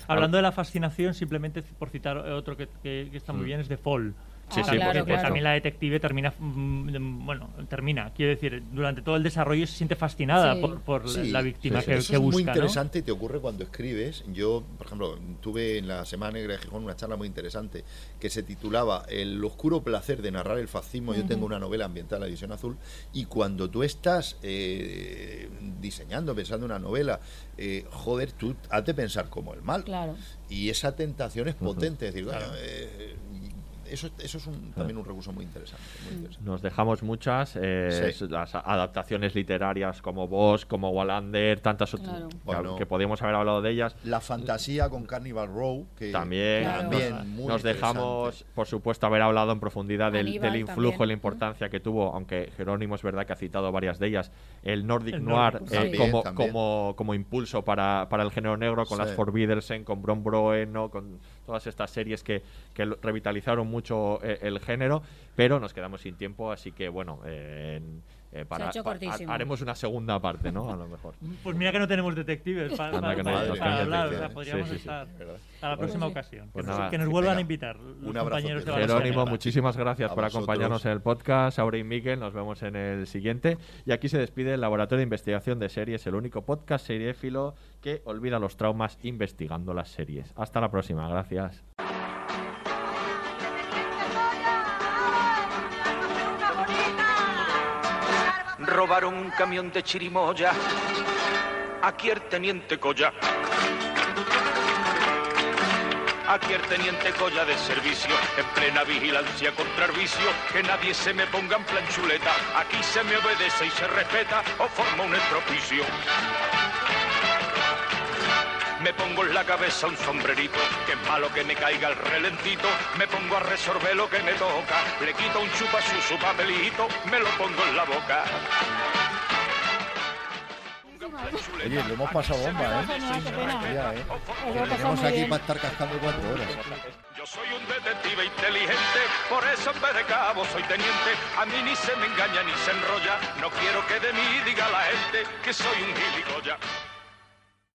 [SPEAKER 3] Hablando de la fascinación, simplemente por citar otro que, está muy bien, es The Fall.
[SPEAKER 2] Sí, sí,
[SPEAKER 3] también- la detective termina, mm, bueno, termina, quiero decir, durante todo el desarrollo se siente fascinada
[SPEAKER 2] Sí.
[SPEAKER 3] por, por
[SPEAKER 4] Sí,
[SPEAKER 3] la víctima
[SPEAKER 4] sí,
[SPEAKER 3] que,
[SPEAKER 4] eso
[SPEAKER 3] que
[SPEAKER 4] es
[SPEAKER 3] busca.
[SPEAKER 4] muy
[SPEAKER 3] ¿no?
[SPEAKER 4] interesante y te ocurre cuando escribes. Yo, por ejemplo, tuve en la Semana Negra de Gijón una charla muy interesante que se titulaba El oscuro placer de narrar el fascismo. Yo tengo una novela ambiental, La Visión Azul, y cuando tú estás eh, diseñando, pensando una novela, eh, joder, tú has de pensar como el mal.
[SPEAKER 2] Claro.
[SPEAKER 4] Y esa tentación es potente. Es decir, bueno, eh, eso, eso es un- también un recurso muy interesante. muy interesante.
[SPEAKER 1] Nos dejamos muchas, eh,
[SPEAKER 4] Sí.
[SPEAKER 1] las adaptaciones literarias como Bosch, como Wallander, tantas otras
[SPEAKER 4] Claro.
[SPEAKER 1] que,
[SPEAKER 4] Bueno.
[SPEAKER 1] que podíamos haber hablado de ellas.
[SPEAKER 4] La fantasía con Carnival Row, que
[SPEAKER 1] También,
[SPEAKER 4] también
[SPEAKER 1] nos,
[SPEAKER 4] muy
[SPEAKER 1] nos dejamos, por supuesto, haber hablado en profundidad del, del influjo
[SPEAKER 4] también.
[SPEAKER 1] y la importancia que tuvo, aunque Jerónimo es verdad que ha citado varias de ellas, el Nordic
[SPEAKER 4] El
[SPEAKER 1] Noir
[SPEAKER 4] Nordic,
[SPEAKER 1] eh,
[SPEAKER 4] también,
[SPEAKER 1] como,
[SPEAKER 4] también.
[SPEAKER 1] como, como impulso para, para el género negro, con
[SPEAKER 4] Sí.
[SPEAKER 1] las Forbiddersen, con Bron Broen, ¿no? con todas estas series que, revitalizaron mucho eh, el género, pero nos quedamos sin tiempo, así que bueno, en- eh, para,
[SPEAKER 2] cortísimo.
[SPEAKER 1] haremos una segunda parte, ¿no? A lo mejor.
[SPEAKER 3] Pues mira que no tenemos detectives para,
[SPEAKER 1] no
[SPEAKER 3] hablar, o sea, podríamos
[SPEAKER 1] sí, sí.
[SPEAKER 3] estar a la próxima ocasión.
[SPEAKER 1] Pues
[SPEAKER 3] que, nos-
[SPEAKER 1] nada.
[SPEAKER 3] que nos vuelvan
[SPEAKER 1] Venga.
[SPEAKER 3] a invitar los
[SPEAKER 4] Un abrazo,
[SPEAKER 3] compañeros de
[SPEAKER 1] Jerónimo, muchísimas gracias
[SPEAKER 4] A
[SPEAKER 1] por
[SPEAKER 4] vosotros.
[SPEAKER 1] acompañarnos en el podcast. Aure y Miguel, nos vemos en el siguiente. Y aquí se despide el Laboratorio de Investigación de Series, el único podcast seriéfilo que olvida los traumas investigando las series. Hasta la próxima, gracias.
[SPEAKER 10] Robaron un camión de chirimoya. Aquí el teniente Colla. Aquí el teniente Colla de servicio, en plena vigilancia contra el vicio, que nadie se me ponga en plan chuleta. Aquí se me obedece y se respeta o forma un estropicio. Me pongo en la cabeza un sombrerito, que es malo que me caiga el relentito. Me pongo a resolver lo que me toca. Le quito un chupa su papelito, me lo pongo en la boca.
[SPEAKER 4] Oye, lo hemos pasado bomba, ¿eh? Ya, ¿eh? Que tenemos aquí
[SPEAKER 2] bien.
[SPEAKER 4] para estar cascando cuatro horas.
[SPEAKER 10] Yo soy un detective inteligente, por eso en vez de cabo soy teniente. A mí ni se me engaña ni se enrolla. No quiero que de mí diga la gente que soy un gilipollas.